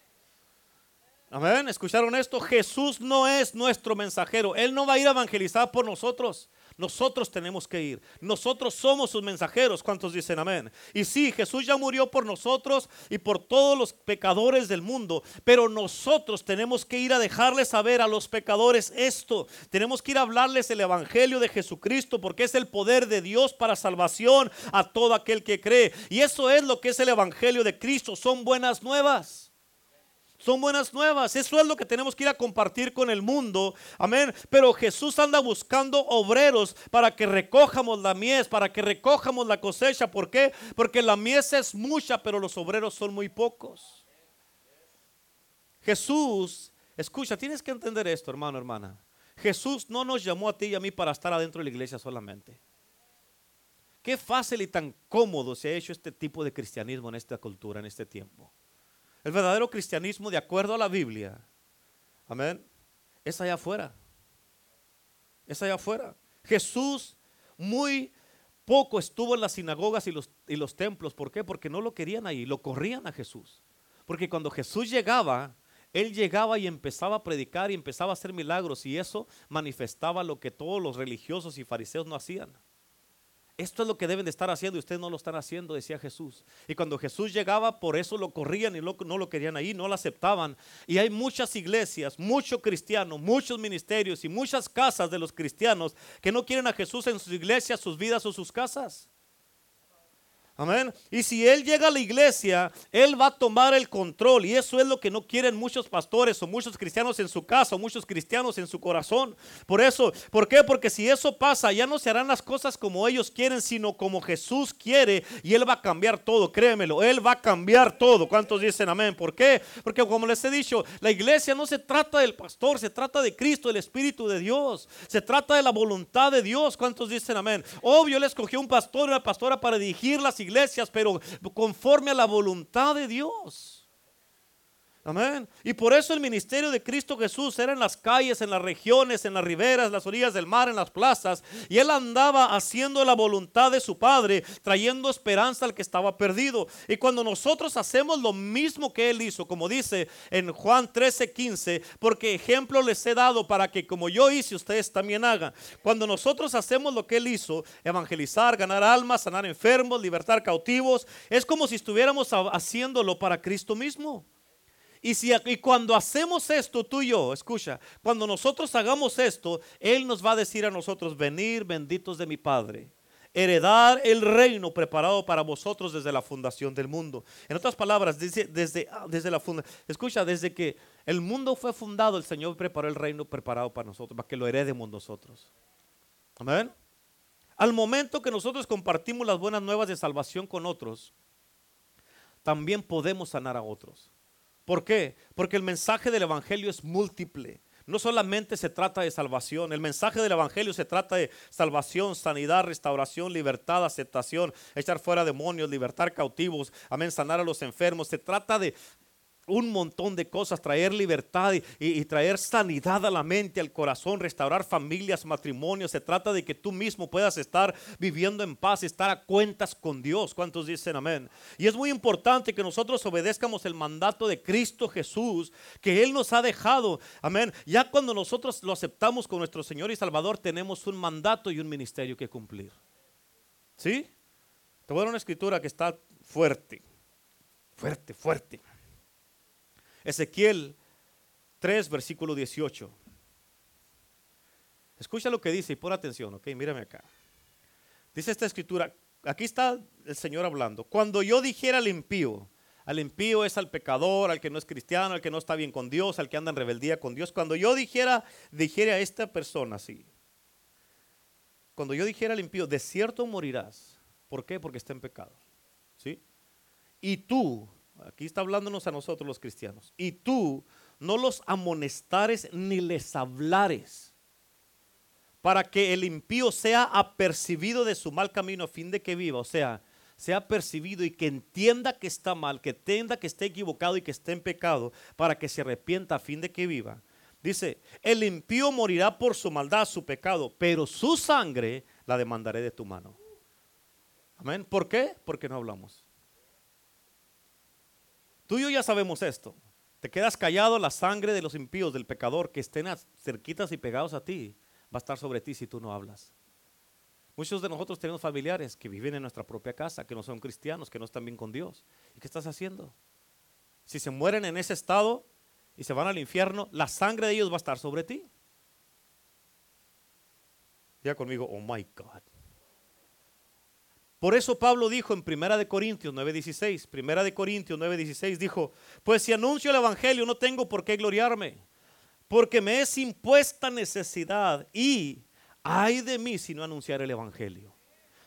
Amén. ¿Escucharon esto? Jesús no es nuestro mensajero. Él no va a ir a evangelizar por nosotros. Nosotros tenemos que ir. Nosotros somos sus mensajeros. ¿Cuántos dicen amén? Y sí, Jesús ya murió por nosotros y por todos los pecadores del mundo. Pero nosotros tenemos que ir a dejarles saber a los pecadores esto. Tenemos que ir a hablarles el evangelio de Jesucristo porque es el poder de Dios para salvación a todo aquel que cree. Y eso es lo que es el evangelio de Cristo. Son buenas nuevas. Son buenas nuevas. Eso es lo que tenemos que ir a compartir con el mundo. Amén. Pero Jesús anda buscando obreros para que recojamos la mies, para que recojamos la cosecha. ¿Por qué? Porque la mies es mucha, pero los obreros son muy pocos. Jesús, escucha, tienes que entender esto, hermano, hermana. Jesús no nos llamó a ti y a mí para estar adentro de la iglesia solamente. Qué fácil y tan cómodo se ha hecho este tipo de cristianismo en esta cultura, en este tiempo. El verdadero cristianismo, de acuerdo a la Biblia, amén, es allá afuera. Es allá afuera. Jesús muy poco estuvo en las sinagogas y los, y los templos. ¿Por qué? Porque no lo querían ahí, lo corrían a Jesús. Porque cuando Jesús llegaba, él llegaba y empezaba a predicar y empezaba a hacer milagros y eso manifestaba lo que todos los religiosos y fariseos no hacían. Esto es lo que deben de estar haciendo y ustedes no lo están haciendo, decía Jesús. Y cuando Jesús llegaba, por eso lo corrían y no lo querían ahí, no lo aceptaban. Y hay muchas iglesias, muchos cristianos, muchos ministerios y muchas casas de los cristianos que no quieren a Jesús en sus iglesias, sus vidas o sus casas. Amén. Y si Él llega a la iglesia, Él va a tomar el control. Y eso es lo que no quieren muchos pastores o muchos cristianos en su casa o muchos cristianos en su corazón. Por eso, ¿por qué? Porque si eso pasa, ya no se harán las cosas como ellos quieren, sino como Jesús quiere. Y Él va a cambiar todo, créemelo. Él va a cambiar todo. ¿Cuántos dicen amén? ¿Por qué? Porque como les he dicho, la iglesia no se trata del pastor, se trata de Cristo, el Espíritu de Dios. Se trata de la voluntad de Dios. ¿Cuántos dicen amén? Obvio, Él escogió un pastor y una pastora para dirigir las iglesias, pero conforme a la voluntad de Dios. Amén. Y por eso el ministerio de Cristo Jesús era en las calles, en las regiones, en las riberas, las orillas del mar, en las plazas. Y él andaba haciendo la voluntad de su Padre, trayendo esperanza al que estaba perdido. Y cuando nosotros hacemos lo mismo que él hizo, como dice en Juan 13, 15, porque ejemplo les he dado para que como yo hice, ustedes también hagan. Cuando nosotros hacemos lo que él hizo, evangelizar, ganar almas, sanar enfermos, libertar cautivos, es como si estuviéramos haciéndolo para Cristo mismo. Y, si, y cuando hacemos esto, tú y yo, escucha, cuando nosotros hagamos esto, Él nos va a decir a nosotros, venir benditos de mi Padre, heredar el reino preparado para vosotros desde la fundación del mundo. En otras palabras, desde, desde, ah, desde la fundación, escucha, desde que el mundo fue fundado, el Señor preparó el reino preparado para nosotros, para que lo heredemos nosotros. Amén. Al momento que nosotros compartimos las buenas nuevas de salvación con otros, también podemos sanar a otros. ¿Por qué? Porque el mensaje del Evangelio es múltiple. No solamente se trata de salvación, el mensaje del Evangelio se trata de salvación, sanidad, restauración, libertad, aceptación, echar fuera demonios, libertar cautivos, amén, sanar a los enfermos. Se trata de un montón de cosas, traer libertad y, traer sanidad a la mente, al corazón, restaurar familias, matrimonios. Se trata de que tú mismo puedas estar viviendo en paz, estar a cuentas con Dios. ¿Cuántos dicen amén? Y es muy importante que nosotros obedezcamos el mandato de Cristo Jesús que Él nos ha dejado. Amén. Ya cuando nosotros lo aceptamos con nuestro Señor y Salvador, tenemos un mandato y un ministerio que cumplir. ¿Sí? Te voy a dar una escritura que está fuerte, fuerte, fuerte. Ezequiel 3, versículo 18. Escucha lo que dice y pon atención, ok, mírame acá. Dice esta escritura, aquí está el Señor hablando. Cuando yo dijera al impío, al impío es al pecador, al que no es cristiano, al que no está bien con Dios, al que anda en rebeldía con Dios. Cuando yo dijera, dijera a esta persona así, cuando yo dijera al impío, de cierto morirás. ¿Por qué? Porque está en pecado. ¿Sí? Y tú, Aquí está hablándonos a nosotros los cristianos. Y tú no los amonestares ni les hablares para que el impío sea apercibido de su mal camino a fin de que viva. O sea, sea percibido y que entienda que está mal, que entienda que está equivocado y que está en pecado, para que se arrepienta a fin de que viva. Dice, el impío morirá por su maldad, su pecado, pero su sangre la demandaré de tu mano. Amén. ¿Por qué? Porque no hablamos. Tú y yo ya sabemos esto. Te quedas callado, la sangre de los impíos, del pecador, que estén cerquitas y pegados a ti, va a estar sobre ti si tú no hablas. Muchos de nosotros tenemos familiares que viven en nuestra propia casa, que no son cristianos, que no están bien con Dios. ¿Y qué estás haciendo? Si se mueren en ese estado y se van al infierno, la sangre de ellos va a estar sobre ti. Ya conmigo, oh my God. Por eso Pablo dijo en Primera de Corintios 9:16, Primera de Corintios 9:16 dijo, "Pues si anuncio el evangelio no tengo por qué gloriarme, porque me es impuesta necesidad y hay de mí si no anunciar el evangelio."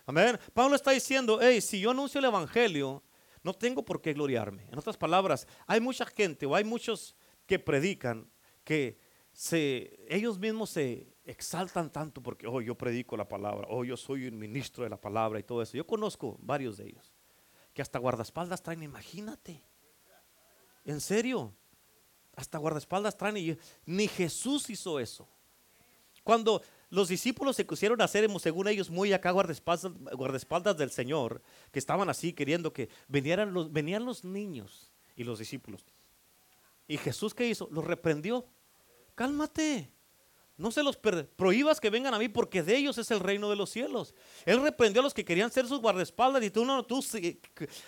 Amén. Pablo está diciendo, hey, si yo anuncio el evangelio, no tengo por qué gloriarme. En otras palabras, hay mucha gente o hay muchos que predican que se, ellos mismos se exaltan tanto porque, oh, yo predico la palabra, oh, yo soy un ministro de la palabra y todo eso. Yo conozco varios de ellos que hasta guardaespaldas traen, imagínate. En serio, hasta guardaespaldas traen y ni Jesús hizo eso. Cuando los discípulos se pusieron a hacer, según ellos, muy acá guardaespaldas, guardaespaldas del Señor, que estaban así queriendo que vinieran los, venían los niños y los discípulos. ¿Y Jesús qué hizo? Los reprendió. Cálmate. No se los prohíbas que vengan a mí porque de ellos es el reino de los cielos. Él reprendió a los que querían ser sus guardaespaldas y tú no,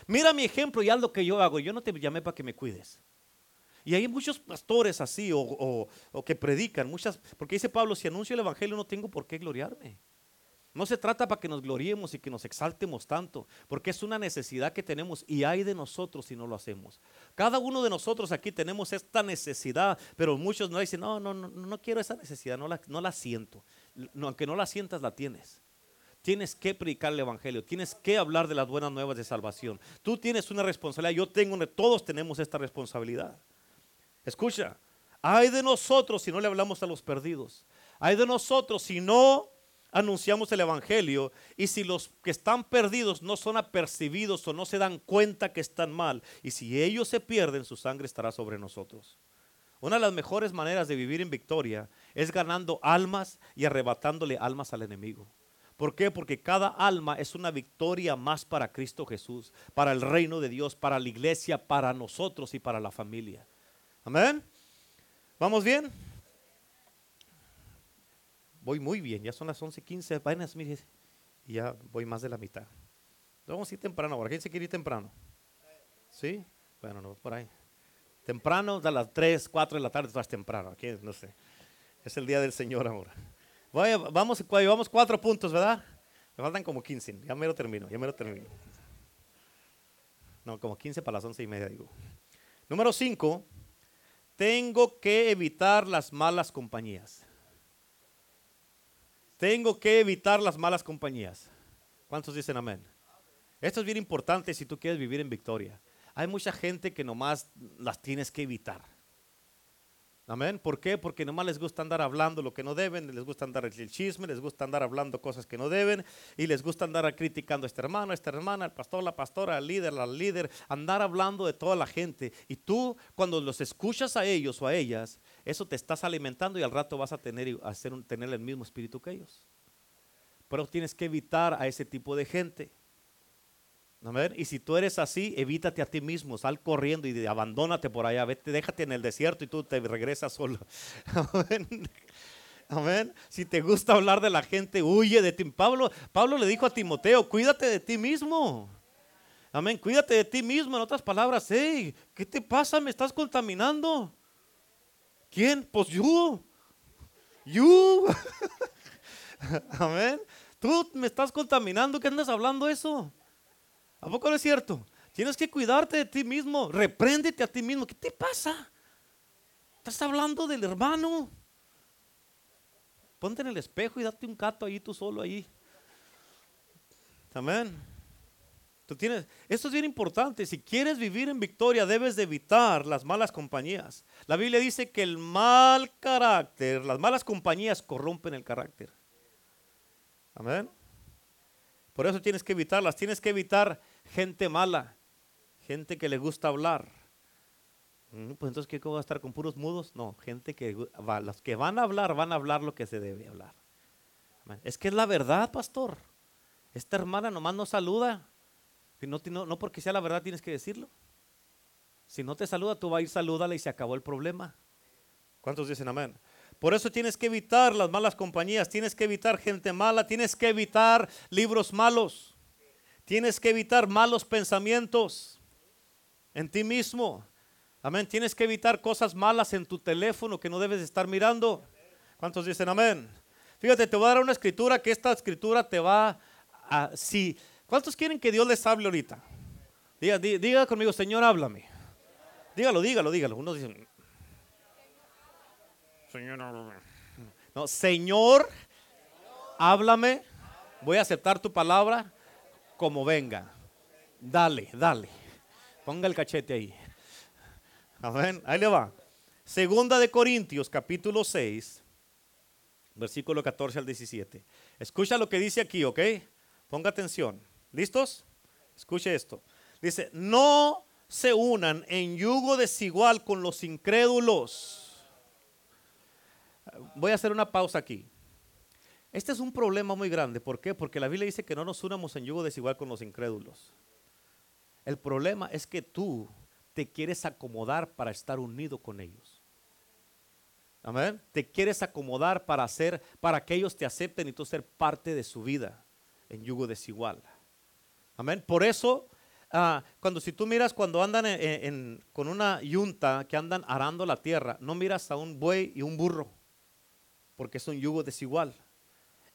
mira mi ejemplo y haz lo que yo hago. Yo no te llamé para que me cuides. Y hay muchos pastores así o, o que predican, muchas, porque dice Pablo, si anuncio el evangelio no tengo por qué gloriarme. No se trata para que nos gloriemos y que nos exaltemos tanto, porque es una necesidad que tenemos y hay de nosotros si no lo hacemos. Cada uno de nosotros aquí tenemos esta necesidad, pero muchos no dicen, no, no, no, no quiero esa necesidad, no la, no la siento. aunque no la sientas, la tienes. Tienes que predicar el Evangelio, tienes que hablar de las buenas nuevas de salvación. Tú tienes una responsabilidad, yo tengo, todos tenemos esta responsabilidad. Escucha, hay de nosotros si no le hablamos a los perdidos. Hay de nosotros si no anunciamos el Evangelio y si los que están perdidos no son apercibidos o no se dan cuenta que están mal y si ellos se pierden, su sangre estará sobre nosotros. Una de las mejores maneras de vivir en victoria es ganando almas y arrebatándole almas al enemigo. ¿Por qué? Porque cada alma es una victoria más para Cristo Jesús, para el reino de Dios, para la iglesia, para nosotros y para la familia. Amén. ¿Vamos bien? Voy muy bien, ya son las 11:15, vainas, mire, y ya voy más de la mitad. Vamos a ir temprano ahora. ¿Quién se quiere ir temprano? ¿Sí? Bueno, no, por ahí. Temprano, a las 3, 4 de la tarde, vas temprano. Aquí, no sé. Es el día del Señor ahora. Vamos, llevamos cuatro puntos, ¿verdad? Me faltan como 15. Ya me lo termino, ya me lo termino. No, como 15 para las 11 y media, digo. Número 5. Tengo que evitar las malas compañías. Tengo que evitar las malas compañías. ¿Cuántos dicen amén? Esto es bien importante si tú quieres vivir en victoria. Hay mucha gente que nomás las tienes que evitar. Amén. ¿Por qué? Porque nomás les gusta andar hablando lo que no deben, les gusta andar el chisme, les gusta andar hablando cosas que no deben y les gusta andar criticando a este hermano, a esta hermana, al pastor, la pastora, al líder, al líder, andar hablando de toda la gente. Y tú cuando los escuchas a ellos o a ellas, eso te estás alimentando y al rato vas a tener, a tener el mismo espíritu que ellos. Pero tienes que evitar a ese tipo de gente. Y si tú eres así, evítate a ti mismo, sal corriendo y abandónate por allá, vete, déjate en el desierto y tú te regresas solo. [LAUGHS] Amén. Amén. Si te gusta hablar de la gente, huye de ti. Pablo, Pablo le dijo a Timoteo, cuídate de ti mismo. Amén. Cuídate de ti mismo. En otras palabras, hey, ¿qué te pasa? Me estás contaminando. ¿Quién? Pues yo. You. [LAUGHS] Amén. Tú me estás contaminando. ¿Qué andas hablando eso? ¿A poco no es cierto? Tienes que cuidarte de ti mismo. Repréndete a ti mismo. ¿Qué te pasa? Estás hablando del hermano. Ponte en el espejo y date un cato ahí tú solo ahí. Amén. Esto es bien importante. Si quieres vivir en victoria, debes de evitar las malas compañías. La Biblia dice que el mal carácter, las malas compañías corrompen el carácter. Amén. Por eso tienes que evitarlas. Tienes que evitar gente mala, gente que le gusta hablar. Mm, pues entonces, ¿qué va a estar con puros mudos? No, gente que va, los que van a hablar, van a hablar lo que se debe hablar. Es que es la verdad, pastor. Esta hermana nomás no saluda. No, no, no porque sea la verdad tienes que decirlo. Si no te saluda, tú vas a ir, salúdale y se acabó el problema. ¿Cuántos dicen amén? Por eso tienes que evitar las malas compañías, tienes que evitar gente mala, tienes que evitar libros malos, tienes que evitar malos pensamientos en ti mismo. Amén. Tienes que evitar cosas malas en tu teléfono que no debes estar mirando. ¿Cuántos dicen amén? Fíjate, te voy a dar una escritura que esta escritura te va a... ¿Cuántos quieren que Dios les hable ahorita? Diga, conmigo, Señor, háblame. Dígalo, dígalo, dígalo. Uno dice, Señor, háblame. No, Señor, háblame. Voy a aceptar tu palabra como venga. Dale, dale. Ponga el cachete ahí. Amén. Ahí le va. Segunda de Corintios, capítulo 6, versículo 14 al 17. Escucha lo que dice aquí, ¿ok? Ponga atención. ¿Listos? Escuche esto. Dice, no se unan en yugo desigual con los incrédulos voy a hacer una pausa aquí. Este es un problema muy grande. ¿Por qué? Porque la Biblia dice que no nos unamos en yugo desigual con los incrédulos. El problema es que tú te quieres acomodar para estar unido con ellos. Amén. Te quieres acomodar para hacer, para que ellos te acepten y tú ser parte de su vida en yugo desigual. Amén. Por eso, ah, cuando si tú miras cuando andan con una yunta que andan arando la tierra, no miras a un buey y un burro, porque es un yugo desigual.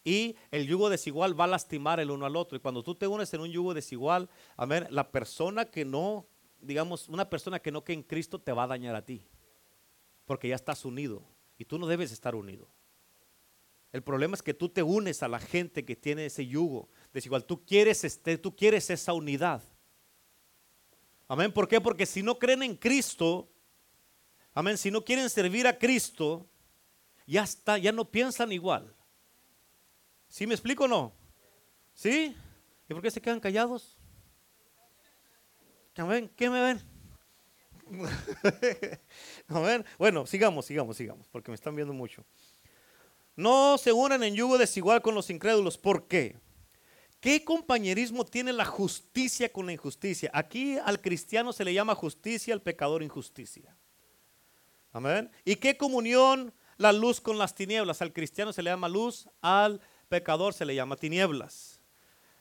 Y el yugo desigual va a lastimar el uno al otro. Y cuando tú te unes en un yugo desigual, amén, la persona que no, digamos, una persona que no que en Cristo te va a dañar a ti, porque ya estás unido y tú no debes estar unido. El problema es que tú te unes a la gente que tiene ese yugo desigual. Tú quieres, este, tú quieres esa unidad. Amén. ¿Por qué? Porque si no creen en Cristo, amén, si no quieren servir a Cristo, ya está, ya no piensan igual. ¿Sí me explico o no? ¿Sí? ¿Y por qué se quedan callados? Amén. ¿Qué me ven? [LAUGHS] Amén. Bueno, sigamos, sigamos, sigamos, porque me están viendo mucho. No se unan en yugo desigual con los incrédulos. ¿Por qué? ¿Qué compañerismo tiene la justicia con la injusticia? Aquí al cristiano se le llama justicia, al pecador injusticia. Amén. ¿Y qué comunión la luz con las tinieblas? Al cristiano se le llama luz, al pecador se le llama tinieblas.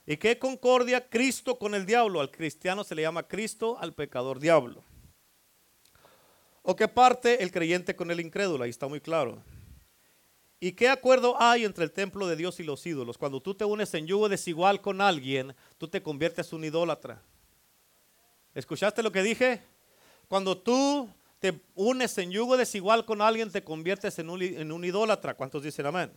¿Y qué concordia Cristo con el diablo? Al cristiano se le llama Cristo, al pecador diablo. ¿O qué parte el creyente con el incrédulo? Ahí está muy claro. ¿Y qué acuerdo hay entre el templo de Dios y los ídolos? Cuando tú te unes en yugo desigual con alguien, tú te conviertes en un idólatra. ¿Escuchaste lo que dije? Cuando tú te unes en yugo desigual con alguien, te conviertes en un, idólatra. ¿Cuántos dicen amén?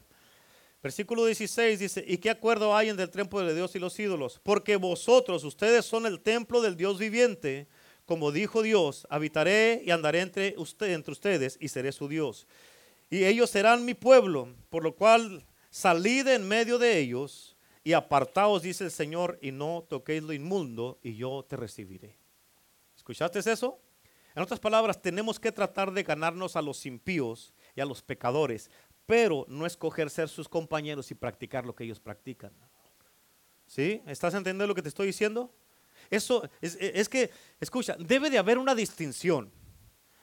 Versículo 16 dice, ¿y qué acuerdo hay entre el templo de Dios y los ídolos? Porque vosotros, ustedes son el templo del Dios viviente, como dijo Dios, habitaré y andaré entre, entre ustedes y seré su Dios y ellos serán mi pueblo, por lo cual salid en medio de ellos y apartaos, dice el Señor, y no toquéis lo inmundo, y yo te recibiré. ¿Escuchaste eso? En otras palabras, tenemos que tratar de ganarnos a los impíos y a los pecadores, pero no escoger ser sus compañeros y practicar lo que ellos practican. ¿Sí? ¿Estás entendiendo lo que te estoy diciendo? Eso es, es que, escucha, debe de haber una distinción.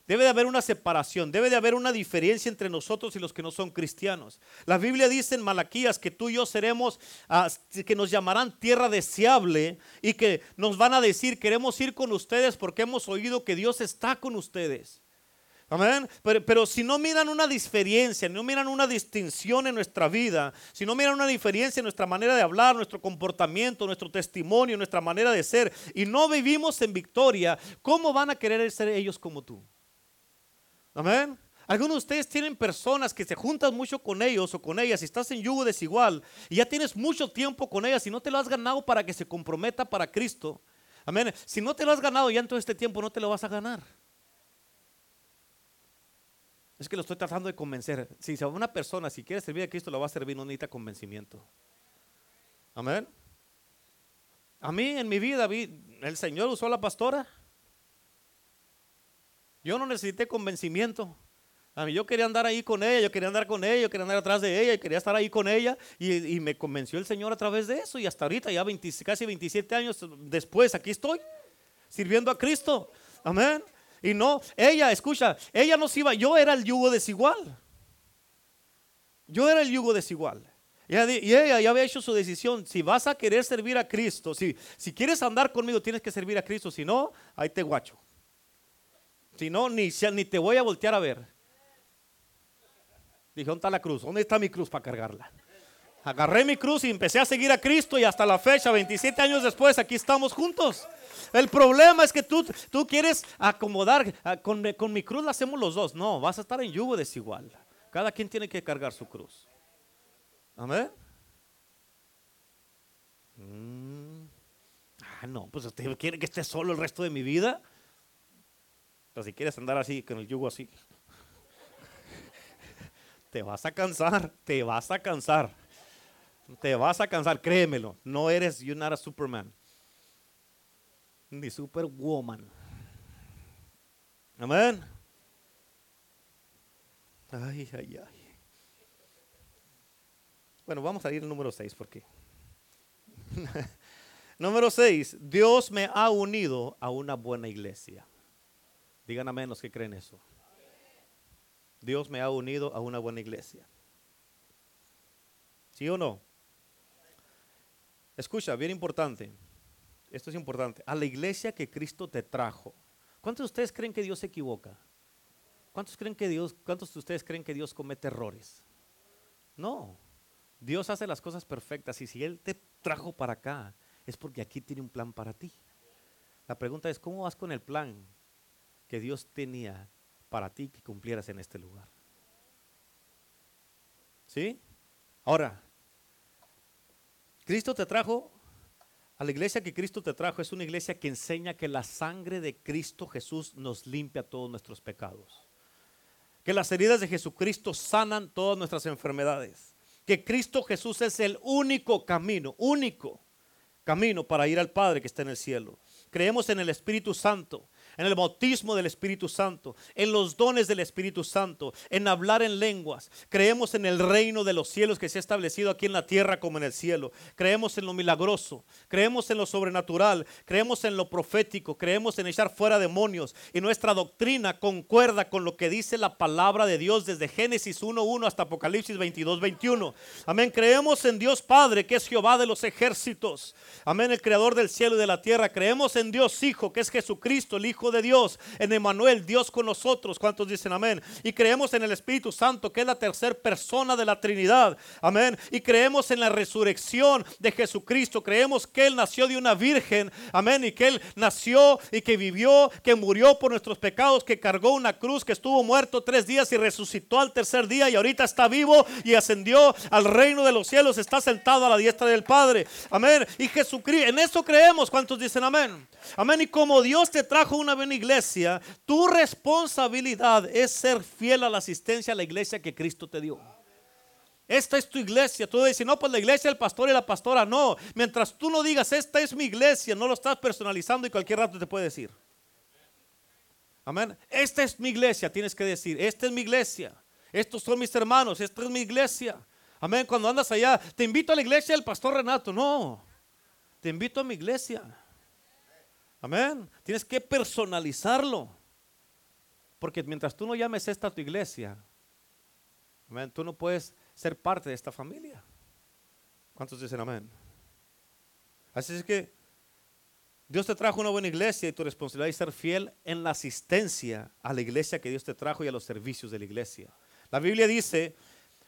Debe de haber una separación, debe de haber una diferencia entre nosotros y los que no son cristianos. La Biblia dice en Malaquías que tú y yo seremos, ah, que nos llamarán tierra deseable y que nos van a decir, queremos ir con ustedes porque hemos oído que Dios está con ustedes. Amén. Pero, pero, si no miran una diferencia, no miran una distinción en nuestra vida, si no miran una diferencia en nuestra manera de hablar, nuestro comportamiento, nuestro testimonio, nuestra manera de ser, y no vivimos en victoria, ¿cómo van a querer ser ellos como tú? Amén. Algunos de ustedes tienen personas que se juntan mucho con ellos o con ellas y estás en yugo desigual y ya tienes mucho tiempo con ellas y no te lo has ganado para que se comprometa para Cristo. Amén. Si no te lo has ganado ya en todo este tiempo no te lo vas a ganar. Es que lo estoy tratando de convencer. Si una persona, si quiere servir a Cristo, lo va a servir, no necesita convencimiento. Amén. A mí en mi vida, el Señor usó a la pastora. Yo no necesité convencimiento. A mí yo quería andar ahí con ella, yo quería andar con ella, yo quería andar atrás de ella, y quería estar ahí con ella y, me convenció el Señor a través de eso y hasta ahorita, ya casi 27 años después, aquí estoy, sirviendo a Cristo. Amén. Y no, ella, escucha, ella no se iba, yo era el yugo desigual. Yo era el yugo desigual. Y ella ya había hecho su decisión. Si vas a querer servir a Cristo, si, si quieres andar conmigo, tienes que servir a Cristo. Si no, ahí te guacho. Si no, ni, ni te voy a voltear a ver. Dije, ¿dónde está la cruz? ¿Dónde está mi cruz para cargarla? Agarré mi cruz y empecé a seguir a Cristo y hasta la fecha, 27 años después, aquí estamos juntos. El problema es que tú, tú quieres acomodar, ah, con, con mi cruz la hacemos los dos. No, vas a estar en yugo desigual. Cada quien tiene que cargar su cruz. Amén. Mm. Ah, no, pues usted quiere que esté solo el resto de mi vida. Si quieres andar así, con el yugo así, [LAUGHS] te vas a cansar, te vas a cansar. Te vas a cansar, créemelo. No eres, you're not a Superman. Ni Superwoman. Amén. Ay, ay, ay. Bueno, vamos a ir al número 6 porque. [LAUGHS] número 6. Dios me ha unido a una buena iglesia. Digan amén los que creen eso. Dios me ha unido a una buena iglesia. ¿Sí o no? Escucha, bien importante. Esto es importante. A la iglesia que Cristo te trajo. ¿Cuántos de ustedes creen que Dios se equivoca? ¿Cuántos creen que Dios, cuántos de ustedes creen que Dios comete errores? No. Dios hace las cosas perfectas y si Él te trajo para acá es porque aquí tiene un plan para ti. La pregunta es, ¿cómo vas con el plan que Dios tenía para ti que cumplieras en este lugar? ¿Sí? Ahora, Cristo te trajo a la iglesia que Cristo te trajo es una iglesia que enseña que la sangre de Cristo Jesús nos limpia todos nuestros pecados. Que las heridas de Jesucristo sanan todas nuestras enfermedades. Que Cristo Jesús es el único camino, único camino para ir al Padre que está en el cielo. Creemos en el Espíritu Santo en el bautismo del Espíritu Santo, en los dones del Espíritu Santo, en hablar en lenguas. Creemos en el reino de los cielos que se ha establecido aquí en la tierra como en el cielo. Creemos en lo milagroso, creemos en lo sobrenatural, creemos en lo profético, creemos en echar fuera demonios. Y nuestra doctrina concuerda con lo que dice la palabra de Dios desde Génesis 1.1 hasta Apocalipsis 22.21. Amén. Creemos en Dios Padre, que es Jehová de los ejércitos. Amén. El creador del cielo y de la tierra. Creemos en Dios Hijo, que es Jesucristo, el Hijo de Dios, en Emanuel, Dios con nosotros. ¿Cuántos dicen amén? Y creemos en el Espíritu Santo, que es la tercera persona de la Trinidad. Amén. Y creemos en la resurrección de Jesucristo. Creemos que Él nació de una virgen. Amén. Y que Él nació y que vivió, que murió por nuestros pecados, que cargó una cruz, que estuvo muerto tres días y resucitó al tercer día y ahorita está vivo y ascendió al reino de los cielos. Está sentado a la diestra del Padre. Amén. Y Jesucristo, en eso creemos. ¿Cuántos dicen amén? Amén. Y como Dios te trajo una buena iglesia, tu responsabilidad es ser fiel a la asistencia a la iglesia que Cristo te dio. Esta es tu iglesia. Tú dices, no, pues la iglesia del pastor y la pastora. No, mientras tú no digas, esta es mi iglesia, no lo estás personalizando y cualquier rato te puede decir. Amén. Esta es mi iglesia, tienes que decir, esta es mi iglesia. Estos son mis hermanos, esta es mi iglesia. Amén. Cuando andas allá, te invito a la iglesia del pastor Renato. No, te invito a mi iglesia. Amén. Tienes que personalizarlo. Porque mientras tú no llames esta a tu iglesia, tú no puedes ser parte de esta familia. ¿Cuántos dicen amén? Así es que Dios te trajo una buena iglesia y tu responsabilidad es ser fiel en la asistencia a la iglesia que Dios te trajo y a los servicios de la iglesia. La Biblia dice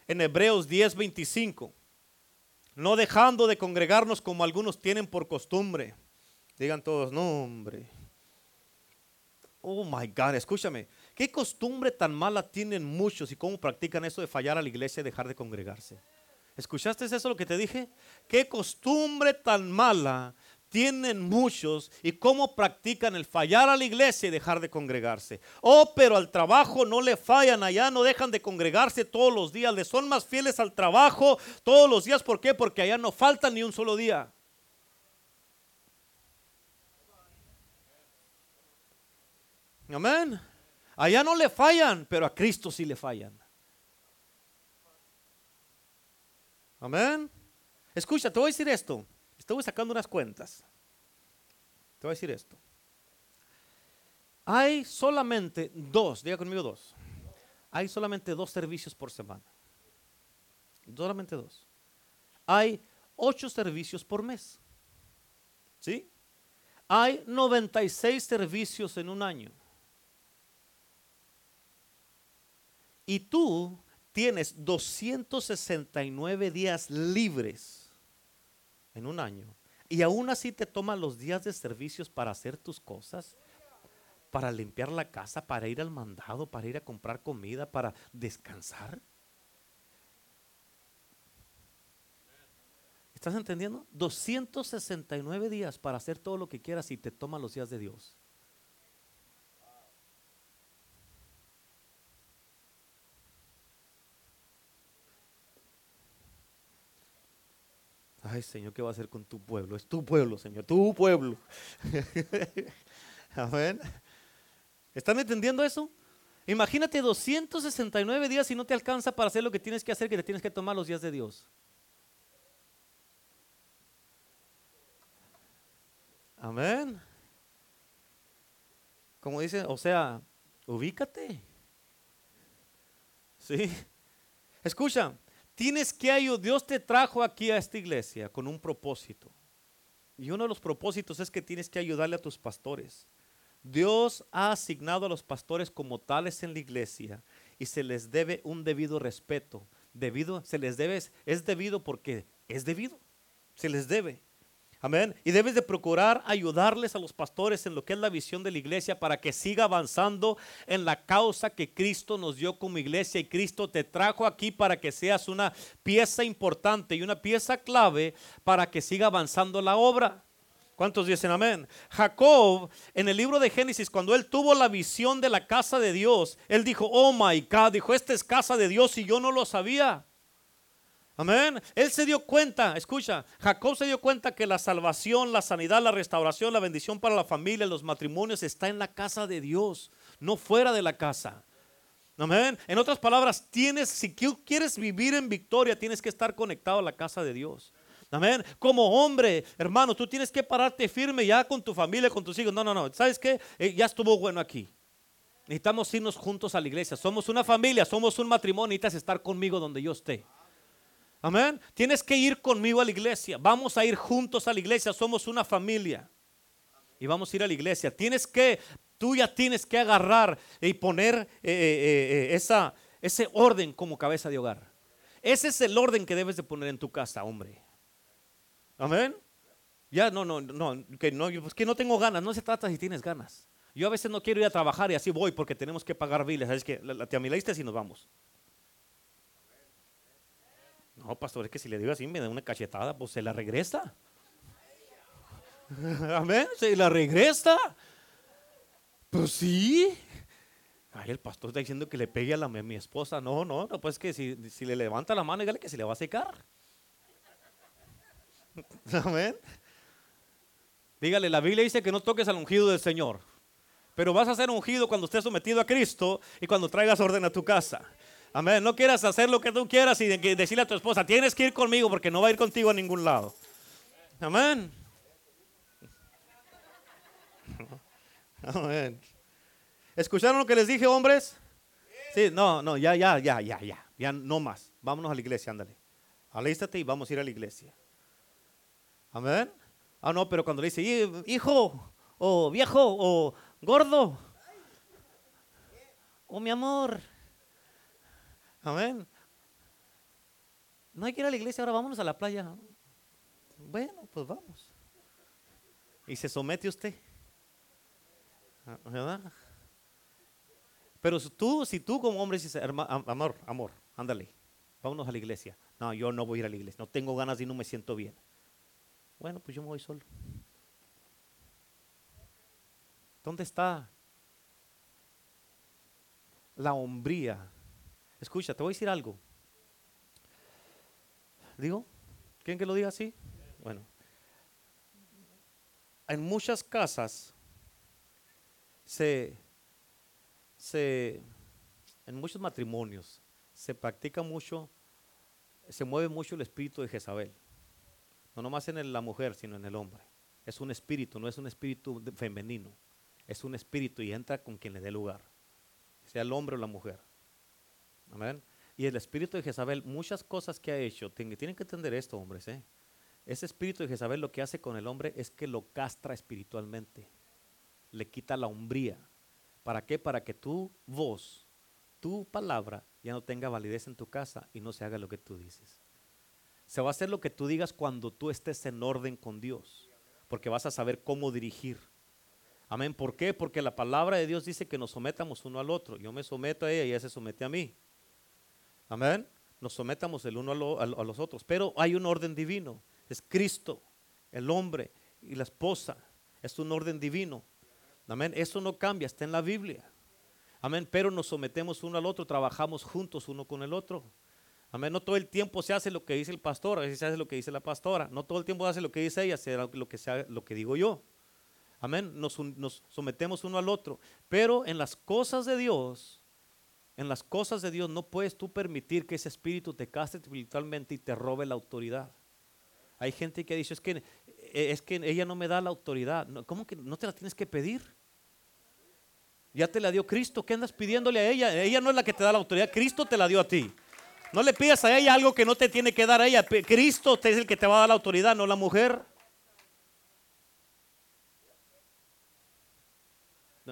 en Hebreos 10:25, no dejando de congregarnos como algunos tienen por costumbre Digan todos, no hombre. Oh my God, escúchame. ¿Qué costumbre tan mala tienen muchos y cómo practican eso de fallar a la iglesia y dejar de congregarse? ¿Escuchaste eso lo que te dije? ¿Qué costumbre tan mala tienen muchos y cómo practican el fallar a la iglesia y dejar de congregarse. Oh, pero al trabajo no le fallan, allá no dejan de congregarse todos los días, le son más fieles al trabajo todos los días. ¿Por qué? Porque allá no faltan ni un solo día. Amén. Allá no le fallan, pero a Cristo sí le fallan. Amén. Escucha, te voy a decir esto. Estoy sacando unas cuentas. Te voy a decir esto. Hay solamente dos, diga conmigo dos. Hay solamente dos servicios por semana. Solamente dos. Hay ocho servicios por mes. ¿Sí? Hay 96 servicios en un año. Y tú tienes 269 días libres en un año y aún así te toman los días de servicios para hacer tus cosas, para limpiar la casa, para ir al mandado, para ir a comprar comida, para descansar. ¿Estás entendiendo? 269 días para hacer todo lo que quieras y te toman los días de Dios. Ay, Señor, ¿qué va a hacer con tu pueblo? Es tu pueblo, Señor, tu pueblo. [LAUGHS] Amén. ¿Están entendiendo eso? Imagínate 269 días y no te alcanza para hacer lo que tienes que hacer, que te tienes que tomar los días de Dios. Amén. Como dice, o sea, Ubícate. ¿Sí? Escucha, tienes que ayudar. Dios te trajo aquí a esta iglesia con un propósito. Y uno de los propósitos es que tienes que ayudarle a tus pastores. Dios ha asignado a los pastores como tales en la iglesia y se les debe un debido respeto. Debido, se les debe, es debido porque es debido. Se les debe. Amén. Y debes de procurar ayudarles a los pastores en lo que es la visión de la iglesia para que siga avanzando en la causa que Cristo nos dio como iglesia y Cristo te trajo aquí para que seas una pieza importante y una pieza clave para que siga avanzando la obra. ¿Cuántos dicen amén? Jacob, en el libro de Génesis, cuando él tuvo la visión de la casa de Dios, él dijo, oh my God, dijo, esta es casa de Dios y yo no lo sabía. Amén. Él se dio cuenta, escucha, Jacob se dio cuenta que la salvación, la sanidad, la restauración, la bendición para la familia, los matrimonios está en la casa de Dios, no fuera de la casa. Amén. En otras palabras, tienes, si quieres vivir en victoria, tienes que estar conectado a la casa de Dios. Amén. Como hombre, hermano, tú tienes que pararte firme ya con tu familia, con tus hijos. No, no, no. ¿Sabes qué? Eh, ya estuvo bueno aquí. Necesitamos irnos juntos a la iglesia. Somos una familia, somos un matrimonio. Necesitas estar conmigo donde yo esté. Amén. Tienes que ir conmigo a la iglesia. Vamos a ir juntos a la iglesia. Somos una familia. Y vamos a ir a la iglesia. Tienes que, tú ya tienes que agarrar y poner eh, eh, eh, esa, ese orden como cabeza de hogar. Ese es el orden que debes de poner en tu casa, hombre. Amén. Ya, no, no, no, que no, pues que no tengo ganas. No se trata si tienes ganas. Yo a veces no quiero ir a trabajar y así voy porque tenemos que pagar biles. ¿Sabes que Te amilaste y nos vamos. No, pastor, es que si le digo así, me da una cachetada, pues se la regresa. [LAUGHS] Amén, se la regresa. Pues sí. Ay, el pastor está diciendo que le pegue a, la, mi esposa. No, no, no, pues que si, si le levanta la mano, dígale que se le va a secar. [LAUGHS] Amén. Dígale, la Biblia dice que no toques al ungido del Señor. Pero vas a ser ungido cuando estés sometido a Cristo y cuando traigas orden a tu casa. Amén. No quieras hacer lo que tú quieras y decirle a tu esposa, tienes que ir conmigo porque no va a ir contigo a ningún lado. Amén. [LAUGHS] Amén. ¿Escucharon lo que les dije, hombres? Sí, no, no, ya, ya, ya, ya, ya. Ya no más. Vámonos a la iglesia, ándale. Alístate y vamos a ir a la iglesia. Amén. Ah, no, pero cuando le dice, hijo, o viejo, o gordo, o mi amor, Amén. No hay que ir a la iglesia, ahora vámonos a la playa. Bueno, pues vamos. Y se somete usted. Ah, ¿Verdad? Pero tú, si tú como hombre dices, amor, amor, ándale, vámonos a la iglesia. No, yo no voy a ir a la iglesia, no tengo ganas y no me siento bien. Bueno, pues yo me voy solo. ¿Dónde está la hombría Escucha, te voy a decir algo. ¿Digo? ¿Quién que lo diga así? Bueno, en muchas casas se, se, en muchos matrimonios se practica mucho, se mueve mucho el espíritu de Jezabel. No nomás en la mujer, sino en el hombre. Es un espíritu, no es un espíritu femenino. Es un espíritu y entra con quien le dé lugar, sea el hombre o la mujer. Y el espíritu de Jezabel, muchas cosas que ha hecho, tienen, que entender esto, hombres. ¿eh? Ese espíritu de Jezabel lo que hace con el hombre es que lo castra espiritualmente, le quita la hombría. ¿Para qué? Para que tu voz, tu palabra, ya no tenga validez en tu casa y no se haga lo que tú dices. Se va a hacer lo que tú digas cuando tú estés en orden con Dios, porque vas a saber cómo dirigir. Amén. ¿Por qué? Porque la palabra de Dios dice que nos sometamos uno al otro. Yo me someto a ella y ella se somete a mí. Amén. Nos sometamos el uno a, los otros. Pero hay un orden divino. Es Cristo, el hombre y la esposa. Es un orden divino. Amén. Eso no cambia, está en la Biblia. Amén. Pero nos sometemos uno al otro, trabajamos juntos uno con el otro. Amén. No todo el tiempo se hace lo que dice el pastor, a veces se hace lo que dice la pastora. No todo el tiempo se hace lo que dice ella, se lo que, lo que digo yo. Amén. Nos sometemos uno al otro. Pero en las cosas de Dios, en las cosas de Dios no puedes tú permitir que ese espíritu te castre espiritualmente y te robe la autoridad. Hay gente que dice, es que, eh, es que ella no me da la autoridad. ¿Cómo que no te la tienes que pedir? Ya te la dio Cristo. ¿Qué andas pidiéndole a ella? Ella no es la que te da la autoridad. Cristo te la dio a ti. No le pidas a ella algo que no te tiene que dar a ella. Cristo es el que te va a dar la autoridad, no la mujer.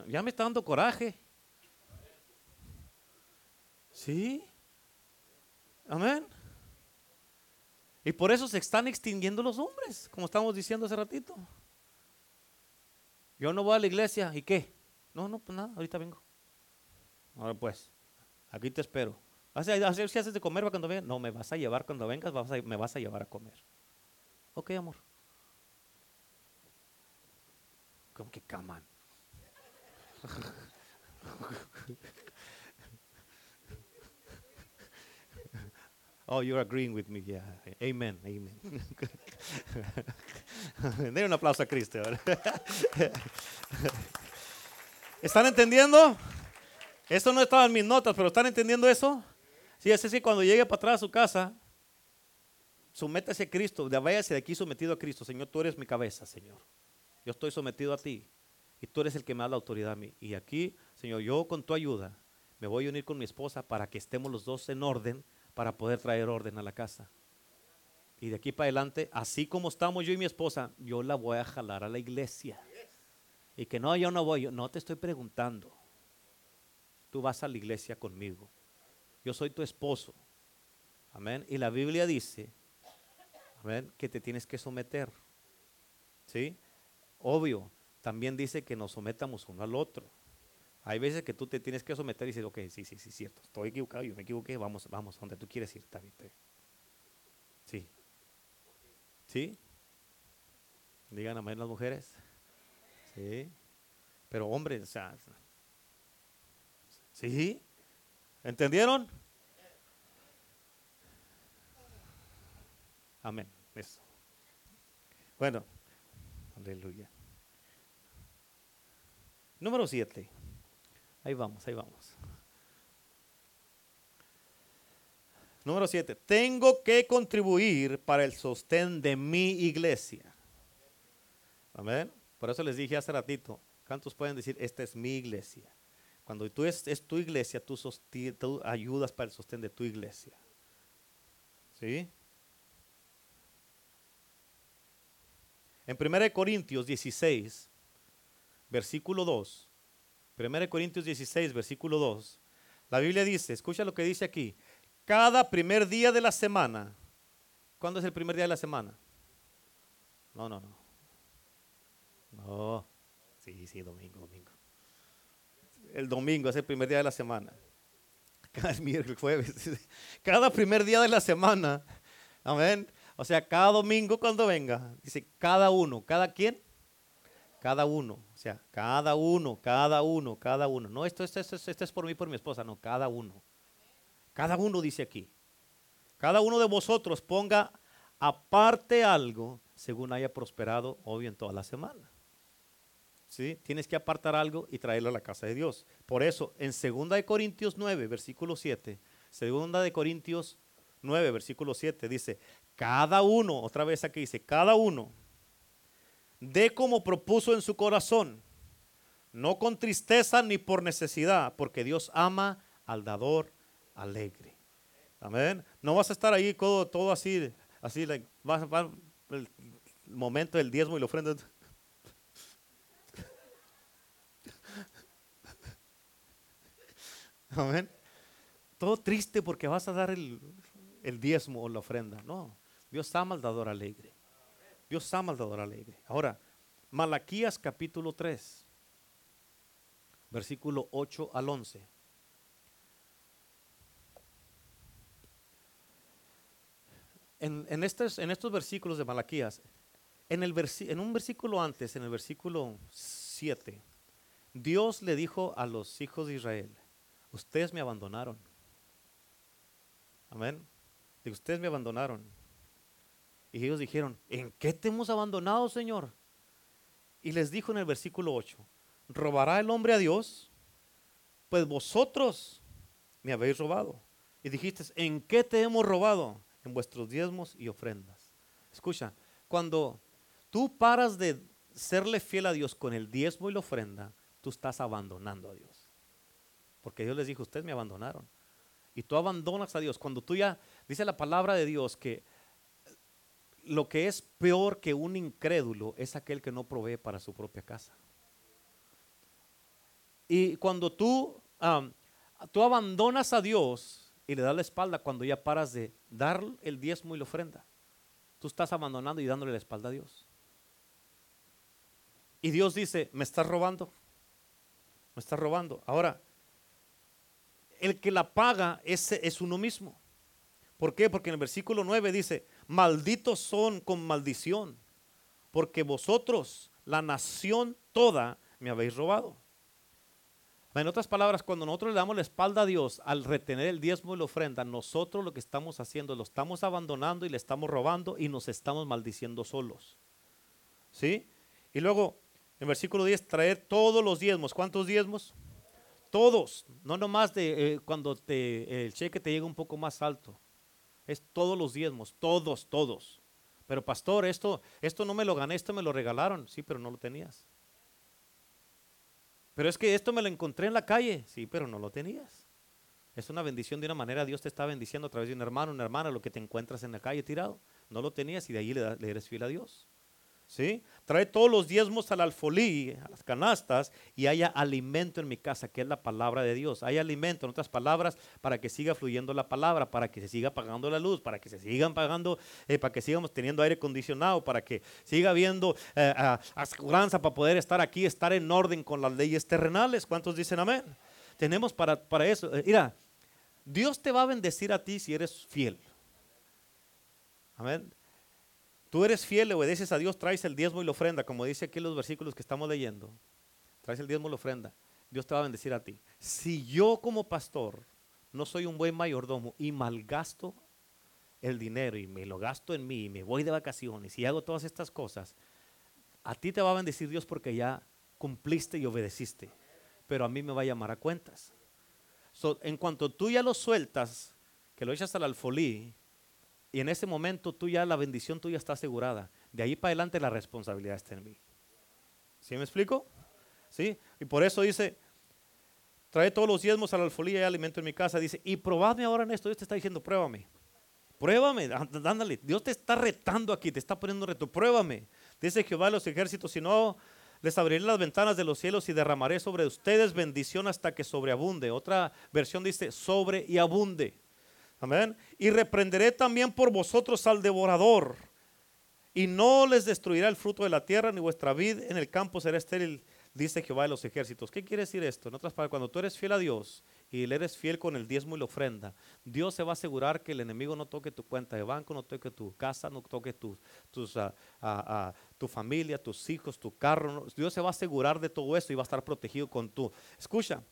ya me está dando coraje. ¿Sí? Amén. Y por eso se están extinguiendo los hombres, como estamos diciendo hace ratito. Yo no voy a la iglesia, ¿y qué? No, no, pues nada, ahorita vengo. Ahora pues, aquí te espero. ¿Hacer si haces de comer cuando vengas? No, me vas a llevar cuando vengas, me vas a llevar a comer. Ok, amor. ¿Cómo que caman? [LAUGHS] Oh, you're agreeing with me. Yeah. Amen. Amen. [LAUGHS] Den un aplauso a Cristo. [LAUGHS] ¿Están entendiendo? Esto no estaba en mis notas, pero ¿están entendiendo eso? Sí, es así, cuando llegue para atrás a su casa, sométase a Cristo, váyase de aquí sometido a Cristo. Señor, tú eres mi cabeza, Señor. Yo estoy sometido a ti y tú eres el que me da la autoridad a mí. Y aquí, Señor, yo con tu ayuda me voy a unir con mi esposa para que estemos los dos en orden para poder traer orden a la casa. Y de aquí para adelante, así como estamos yo y mi esposa, yo la voy a jalar a la iglesia. Y que no, yo no voy, no te estoy preguntando. Tú vas a la iglesia conmigo. Yo soy tu esposo. Amén. Y la Biblia dice, amén, que te tienes que someter. ¿Sí? Obvio, también dice que nos sometamos uno al otro. Hay veces que tú te tienes que someter y decir, ok, sí, sí, sí, cierto, estoy equivocado, yo me equivoqué, vamos, vamos, donde tú quieres ir, David. Sí. ¿Sí? Digan amén las mujeres. Sí. Pero hombres, o sea, ¿sí? ¿Entendieron? Amén. Eso. Bueno, aleluya. Número 7. Ahí vamos, ahí vamos. Número 7. Tengo que contribuir para el sostén de mi iglesia. Amén. Por eso les dije hace ratito, ¿cuántos pueden decir, esta es mi iglesia? Cuando tú es, tu iglesia, tú, tú ayudas para el sostén de tu iglesia. ¿Sí? En 1 Corintios 16, versículo 2. 1 Corintios 16, versículo 2. La Biblia dice, escucha lo que dice aquí. Cada primer día de la semana. ¿Cuándo es el primer día de la semana? No, no, no. No. Sí, sí, domingo, domingo el domingo, es el primer día de la semana. [LAUGHS] Cada miércoles, jueves. [LAUGHS] Cada primer día de la semana. Amén. O sea, cada domingo cuando venga, dice cada uno, cada quién, cada uno. O sea, cada uno, cada uno, cada uno. No, esto, esto, esto, esto es por mí, por mi esposa, no, cada uno. Cada uno dice aquí. Cada uno de vosotros ponga aparte algo según haya prosperado, obvio, en toda la semana. Tienes que apartar algo y traerlo a la casa de Dios. Por eso, en 2 de Corintios 9, versículo 7, 2 de Corintios 9, versículo 7, dice, cada uno, otra vez aquí dice, cada uno, dé como propuso en su corazón, no con tristeza ni por necesidad, porque Dios ama al dador alegre. Amén. No vas a estar ahí todo, todo así, así, va, va, el momento del diezmo y la ofrenda. [LAUGHS] Amén. Todo triste porque vas a dar el, diezmo o la ofrenda. No, Dios ama al dador alegre. Dios ama al dador alegre. Ahora, Malaquías capítulo 3, versículo 8 al 11. En, estos, en estos versículos de Malaquías, en, el en un versículo antes, en el versículo 7, Dios le dijo a los hijos de Israel, ustedes me abandonaron. Amén. Digo, ustedes me abandonaron. Y ellos dijeron, ¿en qué te hemos abandonado, Señor? Y les dijo en el versículo 8, ¿robará el hombre a Dios? Pues vosotros me habéis robado. Y dijiste, ¿en qué te hemos robado? En vuestros diezmos y ofrendas. Escucha, cuando tú paras de serle fiel a Dios con el diezmo y la ofrenda, tú estás abandonando a Dios. Porque Dios les dijo, ustedes me abandonaron. Y tú abandonas a Dios. Cuando tú ya, dice la palabra de Dios que lo que es peor que un incrédulo es aquel que no provee para su propia casa. Y cuando tú, tú abandonas a Dios y le das la espalda cuando ya paras de dar el diezmo y la ofrenda, tú estás abandonando y dándole la espalda a Dios. Y Dios dice, me estás robando, me estás robando. Ahora, el que la paga es, es uno mismo. ¿Por qué? Porque en el versículo 9 dice, malditos son con maldición, porque vosotros, la nación toda, me habéis robado. En otras palabras, cuando nosotros le damos la espalda a Dios al retener el diezmo y la ofrenda, nosotros lo que estamos haciendo, lo estamos abandonando y le estamos robando y nos estamos maldiciendo solos. ¿Sí? Y luego, en versículo 10, traer todos los diezmos. ¿Cuántos diezmos? Todos, no nomás de eh, cuando te, el cheque te llega un poco más alto. Es todos los diezmos, todos, todos. Pero pastor, esto, esto no me lo gané, esto me lo regalaron. Sí, pero no lo tenías. Pero es que esto me lo encontré en la calle. Sí, pero no lo tenías. Es una bendición de una manera. Dios te está bendiciendo a través de un hermano, una hermana, lo que te encuentras en la calle tirado. No lo tenías y de ahí le, le eres fiel a Dios. ¿Sí? Trae todos los diezmos al alfolí, a las canastas, y haya alimento en mi casa, que es la palabra de Dios. Hay alimento, en otras palabras, para que siga fluyendo la palabra, para que se siga pagando la luz, para que se sigan pagando, eh, para que sigamos teniendo aire acondicionado, para que siga habiendo eh, aseguranza para poder estar aquí, estar en orden con las leyes terrenales. ¿Cuántos dicen amén? Tenemos para, para eso. Eh, mira, Dios te va a bendecir a ti si eres fiel. Amén. Tú eres fiel, obedeces a Dios, traes el diezmo y la ofrenda, como dice aquí en los versículos que estamos leyendo. Traes el diezmo y la ofrenda. Dios te va a bendecir a ti. Si yo como pastor no soy un buen mayordomo y malgasto el dinero y me lo gasto en mí y me voy de vacaciones y hago todas estas cosas, a ti te va a bendecir Dios porque ya cumpliste y obedeciste. Pero a mí me va a llamar a cuentas. en cuanto tú ya lo sueltas, que lo echas al alfolí, y en ese momento tú ya, la bendición tuya está asegurada. De ahí para adelante la responsabilidad está en mí. ¿Sí me explico? ¿Sí? Y por eso dice, trae todos los diezmos a la alfolía y alimento en mi casa. Dice, y probadme ahora en esto. Dios te está diciendo, pruébame. Pruébame, ándale. Dios te está retando aquí, te está poniendo reto. Pruébame. Dice Jehová de los ejércitos, si no, les abriré las ventanas de los cielos y derramaré sobre ustedes bendición hasta que sobreabunde. Otra versión dice, sobre y abunde. Amén. Y reprenderé también por vosotros al devorador. Y no les destruirá el fruto de la tierra, ni vuestra vid en el campo será estéril, dice Jehová de los ejércitos. ¿Qué quiere decir esto? En otras palabras, cuando tú eres fiel a Dios y le eres fiel con el diezmo y la ofrenda, Dios se va a asegurar que el enemigo no toque tu cuenta de banco, no toque tu casa, no toque tu, ah, ah, ah, tu familia, tus hijos, tu carro. Dios se va a asegurar de todo eso y va a estar protegido con tu. Escucha,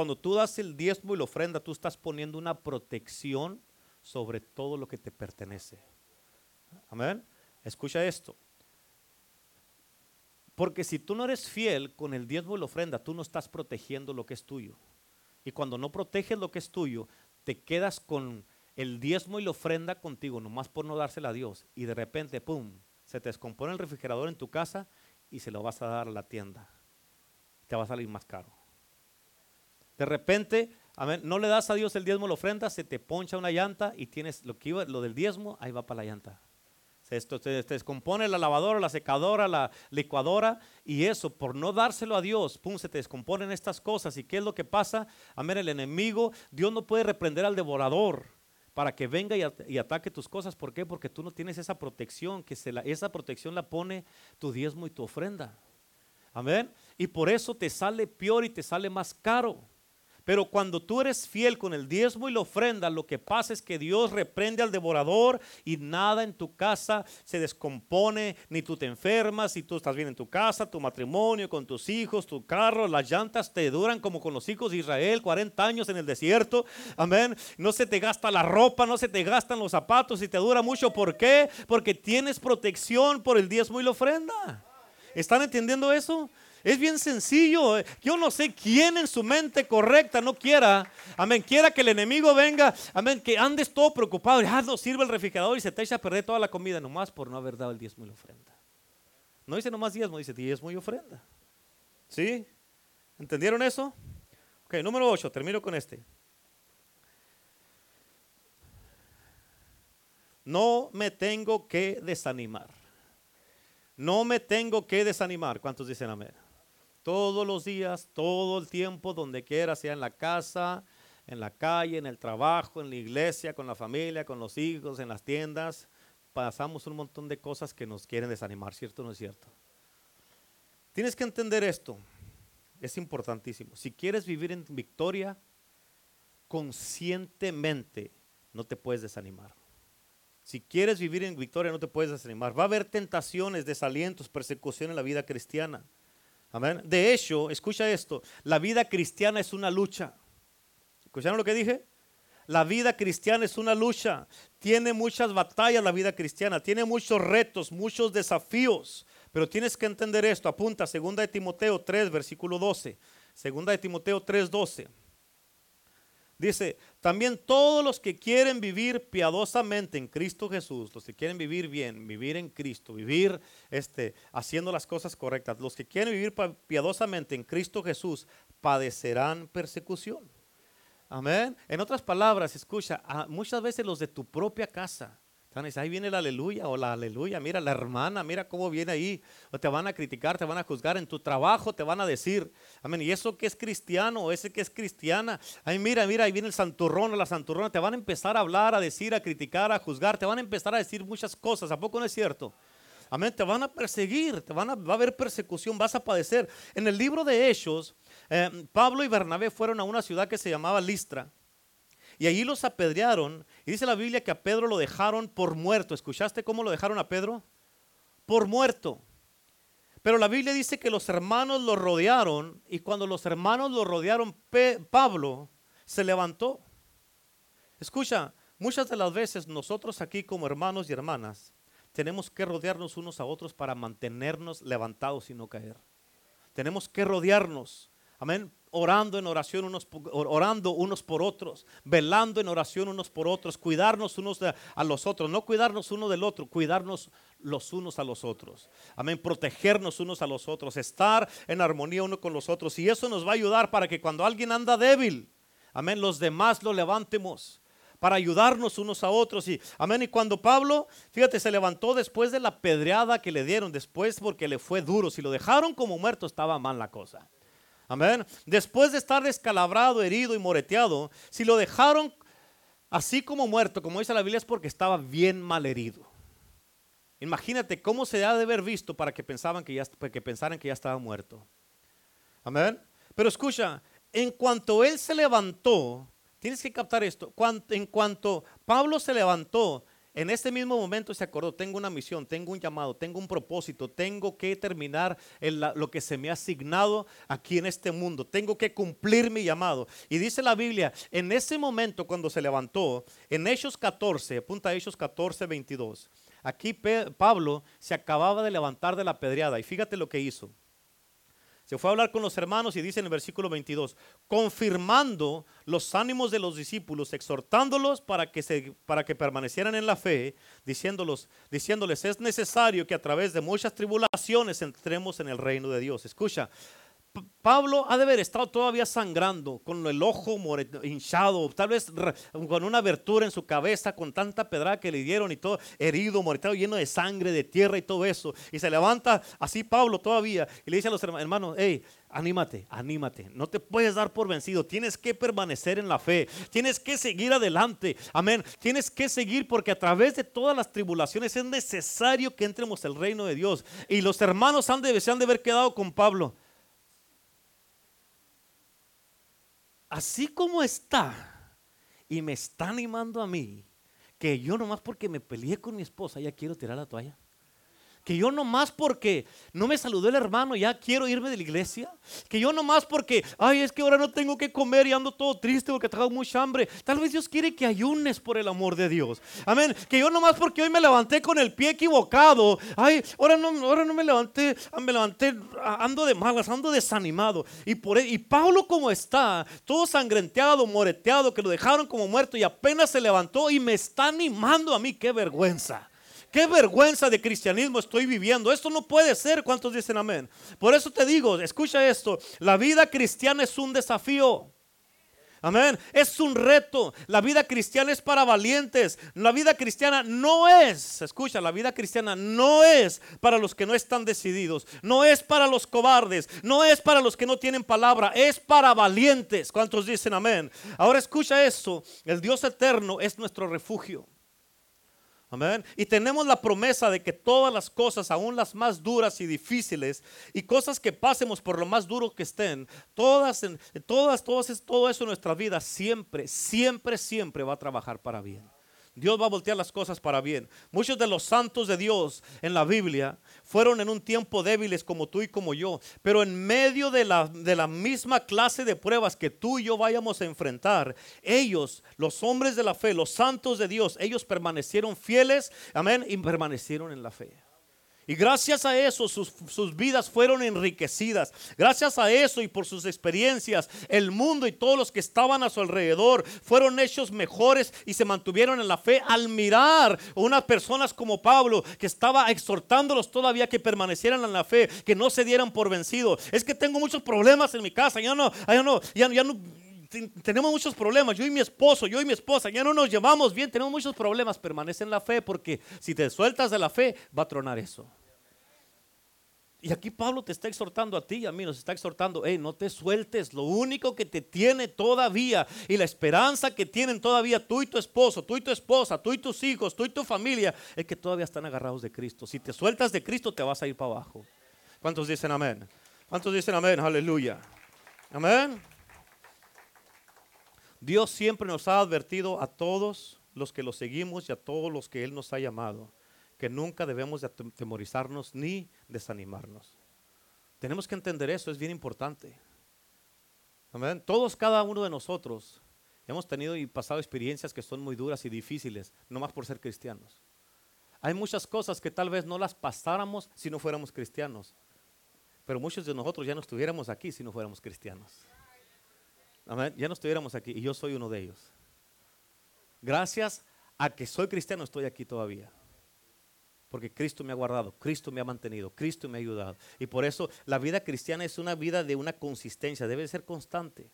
cuando tú das el diezmo y la ofrenda, tú estás poniendo una protección sobre todo lo que te pertenece. Amén. Escucha esto. Porque si tú no eres fiel con el diezmo y la ofrenda, tú no estás protegiendo lo que es tuyo. Y cuando no proteges lo que es tuyo, te quedas con el diezmo y la ofrenda contigo, nomás por no dársela a Dios. Y de repente, ¡pum!, se te descompone el refrigerador en tu casa y se lo vas a dar a la tienda. Te va a salir más caro. De repente, no le das a Dios el diezmo, la ofrenda, se te poncha una llanta y tienes lo que iba, lo del diezmo, ahí va para la llanta. Esto, se, descompone la lavadora, la secadora, la licuadora y eso, por no dárselo a Dios, pum, se te descomponen estas cosas. ¿Y qué es lo que pasa? Amén, el enemigo, Dios no puede reprender al devorador para que venga y, ataque tus cosas. ¿Por qué? Porque tú no tienes esa protección, que se la, esa protección la pone tu diezmo y tu ofrenda. Amén. Y por eso te sale peor y te sale más caro. Pero cuando tú eres fiel con el diezmo y la ofrenda, lo que pasa es que Dios reprende al devorador y nada en tu casa se descompone, ni tú te enfermas, si tú estás bien en tu casa, tu matrimonio, con tus hijos, tu carro, las llantas te duran como con los hijos de Israel, 40 años en el desierto. Amén. No se te gasta la ropa, no se te gastan los zapatos y te dura mucho. ¿Por qué? Porque tienes protección por el diezmo y la ofrenda. ¿Están entendiendo eso? Es bien sencillo. Eh. Yo no sé quién en su mente correcta no quiera, amén, quiera que el enemigo venga, amén, que andes todo preocupado y ah, no sirve el refrigerador y se te echa a perder toda la comida nomás por no haber dado el diezmo y ofrenda. No dice nomás diezmo, dice diezmo y ofrenda. ¿Sí? ¿Entendieron eso? Ok, número 8, termino con este. No me tengo que desanimar. No me tengo que desanimar. ¿Cuántos dicen amén? Todos los días, todo el tiempo, donde quiera, sea en la casa, en la calle, en el trabajo, en la iglesia, con la familia, con los hijos, en las tiendas, pasamos un montón de cosas que nos quieren desanimar, ¿cierto o no es cierto? Tienes que entender esto, es importantísimo. Si quieres vivir en victoria, conscientemente no te puedes desanimar. Si quieres vivir en victoria, no te puedes desanimar. Va a haber tentaciones, desalientos, persecución en la vida cristiana. Amén. De hecho, escucha esto: la vida cristiana es una lucha. ¿Escucharon lo que dije? La vida cristiana es una lucha. Tiene muchas batallas la vida cristiana. Tiene muchos retos, muchos desafíos. Pero tienes que entender esto. Apunta, 2 de Timoteo 3, versículo 12. 2 de Timoteo 3, 12. Dice, también todos los que quieren vivir piadosamente en Cristo Jesús, los que quieren vivir bien, vivir en Cristo, vivir este, haciendo las cosas correctas, los que quieren vivir piadosamente en Cristo Jesús, padecerán persecución. Amén. En otras palabras, escucha, muchas veces los de tu propia casa ahí viene la aleluya o la aleluya, mira la hermana, mira cómo viene ahí. O te van a criticar, te van a juzgar en tu trabajo, te van a decir, amén. Y eso que es cristiano ese que es cristiana, ay mira, mira, ahí viene el santurrón o la santurrona, te van a empezar a hablar, a decir, a criticar, a juzgar, te van a empezar a decir muchas cosas. ¿A poco no es cierto? Amén, te van a perseguir, te van a, va a haber persecución, vas a padecer. En el libro de Hechos, eh, Pablo y Bernabé fueron a una ciudad que se llamaba Listra. Y allí los apedrearon. Y dice la Biblia que a Pedro lo dejaron por muerto. ¿Escuchaste cómo lo dejaron a Pedro? Por muerto. Pero la Biblia dice que los hermanos lo rodearon y cuando los hermanos lo rodearon, Pablo se levantó. Escucha, muchas de las veces nosotros aquí como hermanos y hermanas tenemos que rodearnos unos a otros para mantenernos levantados y no caer. Tenemos que rodearnos, amén, orando en oración unos orando unos por otros, velando en oración unos por otros, cuidarnos unos a los otros, no cuidarnos uno del otro, cuidarnos los unos a los otros. Amén, protegernos unos a los otros, estar en armonía uno con los otros y eso nos va a ayudar para que cuando alguien anda débil, amén, los demás lo levantemos para ayudarnos unos a otros. Y amén. Y cuando Pablo, fíjate, se levantó después de la pedreada que le dieron, después porque le fue duro. Si lo dejaron como muerto, estaba mal la cosa. Amén. Después de estar descalabrado, herido y moreteado, si lo dejaron así como muerto, como dice la Biblia, es porque estaba bien mal herido. Imagínate cómo se ha de haber visto para que, pensaban que, ya, que pensaran que ya estaba muerto. Amén. Pero escucha, en cuanto él se levantó, tienes que captar esto, en cuanto Pablo se levantó, en este mismo momento se acordó, tengo una misión, tengo un llamado, tengo un propósito, tengo que terminar lo que se me ha asignado aquí en este mundo, tengo que cumplir mi llamado. Y dice la Biblia, en ese momento cuando se levantó, en Hechos 14, apunta a Hechos 14, 22, aquí Pablo se acababa de levantar de la pedreada y fíjate lo que hizo. Se fue a hablar con los hermanos y dice en el versículo 22, confirmando los ánimos de los discípulos, exhortándolos para que, se, para que permanecieran en la fe, diciéndolos, diciéndoles, es necesario que a través de muchas tribulaciones entremos en el reino de Dios. Escucha, Pablo ha de haber estado todavía sangrando, con el ojo hinchado, tal vez con una abertura en su cabeza, con tanta pedrada que le dieron y todo, herido, moretado, lleno de sangre, de tierra y todo eso. Y se levanta así Pablo todavía y le dice a los hermanos, hey, anímate, anímate, no te puedes dar por vencido, tienes que permanecer en la fe, tienes que seguir adelante, amén, tienes que seguir porque a través de todas las tribulaciones es necesario que entremos al reino de Dios. Y los hermanos se han de haber quedado con Pablo. Así como está y me está animando a mí, que yo nomás porque me peleé con mi esposa ya quiero tirar la toalla que yo nomás porque no me saludó el hermano ya quiero irme de la iglesia, que yo nomás porque, ay, es que ahora no tengo que comer y ando todo triste porque tengo mucha hambre. Tal vez Dios quiere que ayunes por el amor de Dios. Amén. Que yo nomás porque hoy me levanté con el pie equivocado, ay, ahora no, ahora no me levanté, me levanté, ando de malas, ando desanimado. Y, por, e, y Pablo como está, todo sangrenteado, moreteado, que lo dejaron como muerto y apenas se levantó y me está animando a mí, qué vergüenza qué vergüenza de cristianismo estoy viviendo. Esto no puede ser. ¿Cuántos dicen amén? Por eso te digo, escucha esto, la vida cristiana es un desafío. Amén. Es un reto. La vida cristiana es para valientes. La vida cristiana no es, escucha, la vida cristiana no es para los que no están decididos. No es para los cobardes. No es para los que no tienen palabra. Es para valientes. ¿Cuántos dicen amén? Ahora escucha eso. El Dios eterno es nuestro refugio. Amén. Y tenemos la promesa de que todas las cosas, aún las más duras y difíciles, y cosas que pasemos por lo más duro que estén, todas, todas, todas, todo eso en nuestra vida siempre, siempre, siempre va a trabajar para bien. Dios va a voltear las cosas para bien. Muchos de los santos de Dios en la Biblia fueron en un tiempo débiles como tú y como yo, pero en medio de la, de la misma clase de pruebas que tú y yo vayamos a enfrentar, ellos, los hombres de la fe, los santos de Dios, ellos permanecieron fieles, amén, y permanecieron en la fe. Y gracias a eso sus, vidas fueron enriquecidas. Gracias a eso y por sus experiencias, el mundo y todos los que estaban a su alrededor fueron hechos mejores y se mantuvieron en la fe al mirar unas personas como Pablo que estaba exhortándolos todavía que permanecieran en la fe, que no se dieran por vencido. Es que tengo muchos problemas en mi casa, ya no, ya no, ya, ya no tenemos muchos problemas. Yo y mi esposo, yo y mi esposa, ya no nos llevamos bien, tenemos muchos problemas. Permanece en la fe porque si te sueltas de la fe, va a tronar eso. Y aquí Pablo te está exhortando a ti y a mí, nos está exhortando, hey, no te sueltes, lo único que te tiene todavía y la esperanza que tienen todavía tú y tu esposo, tú y tu esposa, tú y tus hijos, tú y tu familia, es que todavía están agarrados de Cristo. Si te sueltas de Cristo, te vas a ir para abajo. ¿Cuántos dicen amén? ¿Cuántos dicen amén? Aleluya. Amén. Dios siempre nos ha advertido a todos los que lo seguimos y a todos los que Él nos ha llamado que nunca debemos de atemorizarnos ni desanimarnos. Tenemos que entender eso, es bien importante. Todos, cada uno de nosotros, hemos tenido y pasado experiencias que son muy duras y difíciles, no más por ser cristianos. Hay muchas cosas que tal vez no las pasáramos si no fuéramos cristianos. Pero muchos de nosotros ya no estuviéramos aquí si no fuéramos cristianos. Ya no estuviéramos aquí y yo soy uno de ellos. Gracias a que soy cristiano estoy aquí todavía. Porque Cristo me ha guardado, Cristo me ha mantenido, Cristo me ha ayudado. Y por eso la vida cristiana es una vida de una consistencia, debe ser constante.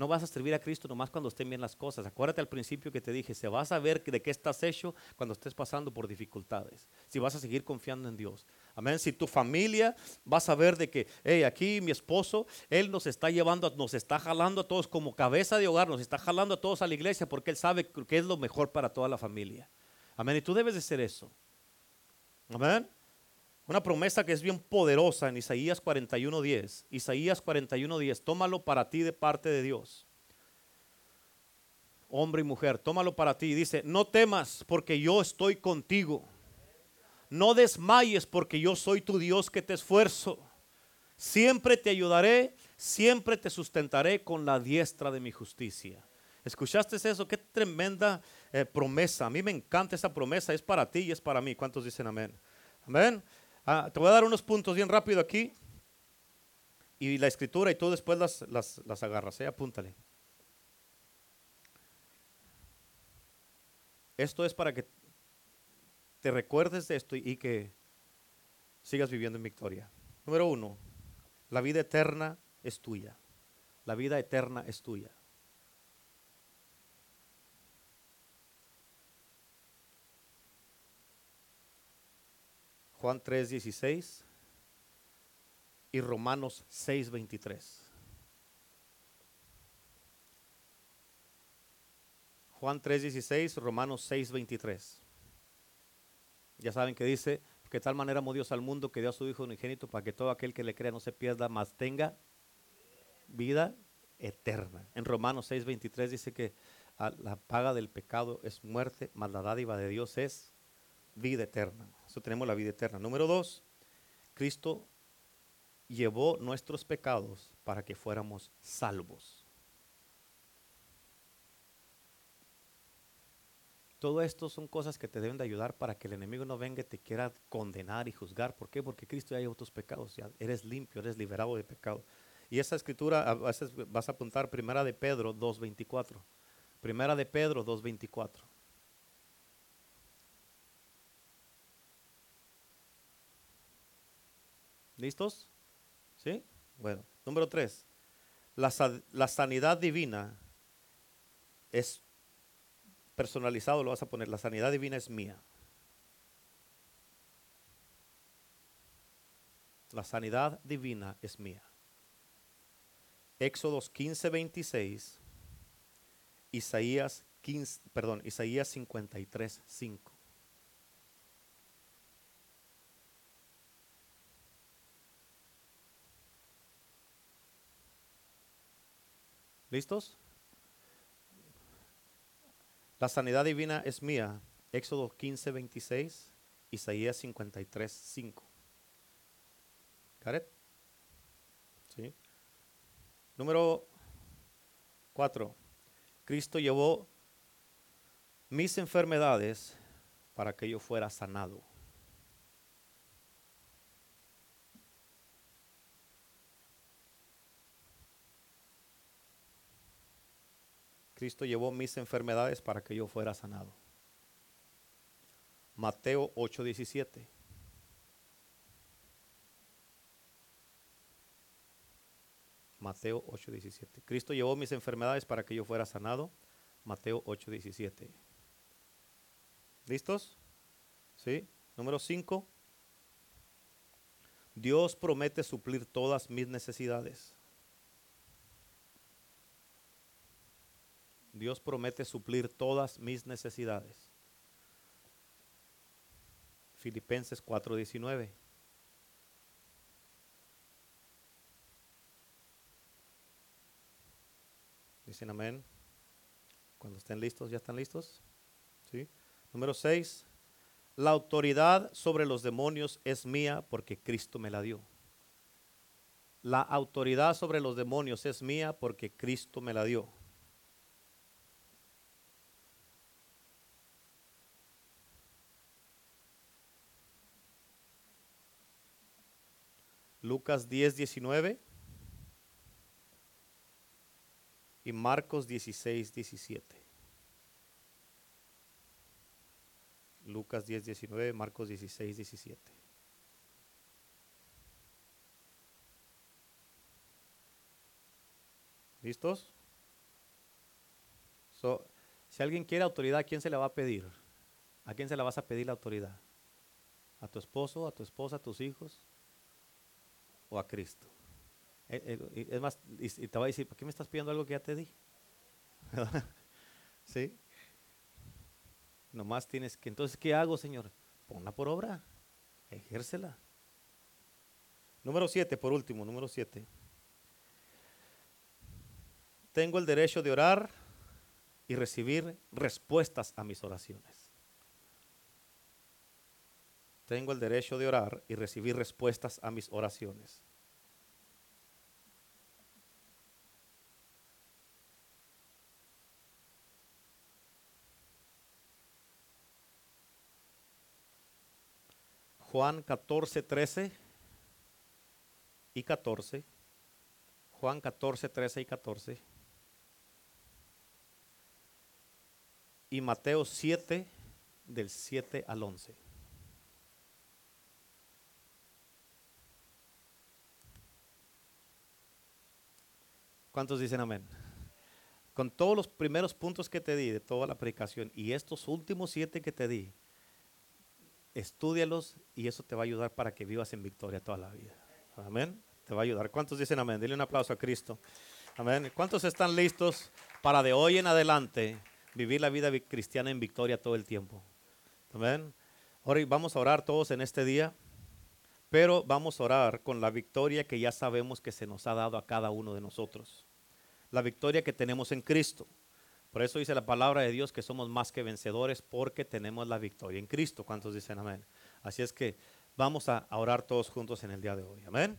No vas a servir a Cristo nomás cuando estén bien las cosas. Acuérdate al principio que te dije, se vas a ver de qué estás hecho cuando estés pasando por dificultades. Si vas a seguir confiando en Dios. Amén. Si tu familia vas a ver de que, hey, aquí mi esposo, él nos está llevando, nos está jalando a todos como cabeza de hogar, nos está jalando a todos a la iglesia porque él sabe que es lo mejor para toda la familia. Amén. Y tú debes de ser eso. Amén. Una promesa que es bien poderosa en Isaías 41:10. Isaías 41:10. Tómalo para ti de parte de Dios. Hombre y mujer, tómalo para ti. Dice, no temas porque yo estoy contigo. No desmayes porque yo soy tu Dios que te esfuerzo. Siempre te ayudaré, siempre te sustentaré con la diestra de mi justicia. ¿Escuchaste eso? Qué tremenda eh, promesa. A mí me encanta esa promesa. Es para ti y es para mí. ¿Cuántos dicen amén? Amén. Ah, te voy a dar unos puntos bien rápido aquí. Y la escritura y tú después las, las, agarras. ¿eh? Apúntale. Esto es para que te recuerdes de esto y que sigas viviendo en victoria. Número uno, la vida eterna es tuya. La vida eterna es tuya. Juan 3:16 y Romanos 6:23. Juan 3:16, Romanos 6:23. Ya saben que dice, que tal manera amó Dios al mundo que dio a su Hijo unigénito para que todo aquel que le crea no se pierda, mas tenga vida eterna. En Romanos 6:23 dice que la paga del pecado es muerte, mas la dádiva de Dios es vida eterna. Eso tenemos la vida eterna. Número dos, Cristo llevó nuestros pecados para que fuéramos salvos. Todo esto son cosas que te deben de ayudar para que el enemigo no venga y te quiera condenar y juzgar. ¿Por qué? Porque Cristo ya llevó tus pecados, ya eres limpio, eres liberado de pecado. Y esa escritura a veces vas a apuntar primera de Pedro 2.24. Primera de Pedro 2.24. ¿Listos? ¿Sí? Bueno, número tres. La, la sanidad divina es personalizado, lo vas a poner. La sanidad divina es mía. La sanidad divina es mía. Éxodos 15, 26. Isaías 15, perdón, Isaías 53, 5. ¿Listos? La sanidad divina es mía. Éxodo 15, 26. Isaías 53, 5. Got it? ¿Sí? Número 4. Cristo llevó mis enfermedades para que yo fuera sanado. Cristo llevó mis enfermedades para que yo fuera sanado. Mateo 8:17. Mateo 8:17. Cristo llevó mis enfermedades para que yo fuera sanado. Mateo 8:17. ¿Listos? ¿Sí? Número 5. Dios promete suplir todas mis necesidades. Dios promete suplir todas mis necesidades. Filipenses 4:19. Dicen amén. Cuando estén listos, ¿ya están listos? ¿Sí? Número 6. La autoridad sobre los demonios es mía porque Cristo me la dio. La autoridad sobre los demonios es mía porque Cristo me la dio. Lucas 10, 19 y Marcos 16, 17. Lucas 10, 19, Marcos 16, 17. ¿Listos? Si alguien quiere autoridad, ¿a quién se le va a pedir? ¿A quién se la vas a pedir la autoridad? ¿A tu esposo, a tu esposa, a tus hijos? ¿O a Cristo? Eh, eh, Es más, y, te va a decir, ¿por qué me estás pidiendo algo que ya te di? [LAUGHS] ¿Sí? Nomás tienes que, entonces, ¿qué hago, Señor? Ponla por obra, ejércela. Número siete, por último, número siete. Tengo el derecho de orar y recibir respuestas a mis oraciones. Tengo el derecho de orar y recibir respuestas a mis oraciones. Juan 14, 13 y 14. Juan 14, 13 y 14. Y Mateo 7, del 7 al 11. ¿Cuántos dicen amén? Con todos los primeros puntos que te di de toda la predicación y estos últimos siete que te di, estudialos y eso te va a ayudar para que vivas en victoria toda la vida. Amén. Te va a ayudar. ¿Cuántos dicen amén? Dile un aplauso a Cristo. Amén. ¿Cuántos están listos para de hoy en adelante vivir la vida vi- cristiana en victoria todo el tiempo? Amén. Ahora vamos a orar todos en este día, pero vamos a orar con la victoria que ya sabemos que se nos ha dado a cada uno de nosotros. La victoria que tenemos en Cristo. Por eso dice la palabra de Dios que somos más que vencedores porque tenemos la victoria en Cristo. ¿Cuántos dicen amén? Así es que vamos a orar todos juntos en el día de hoy. Amén.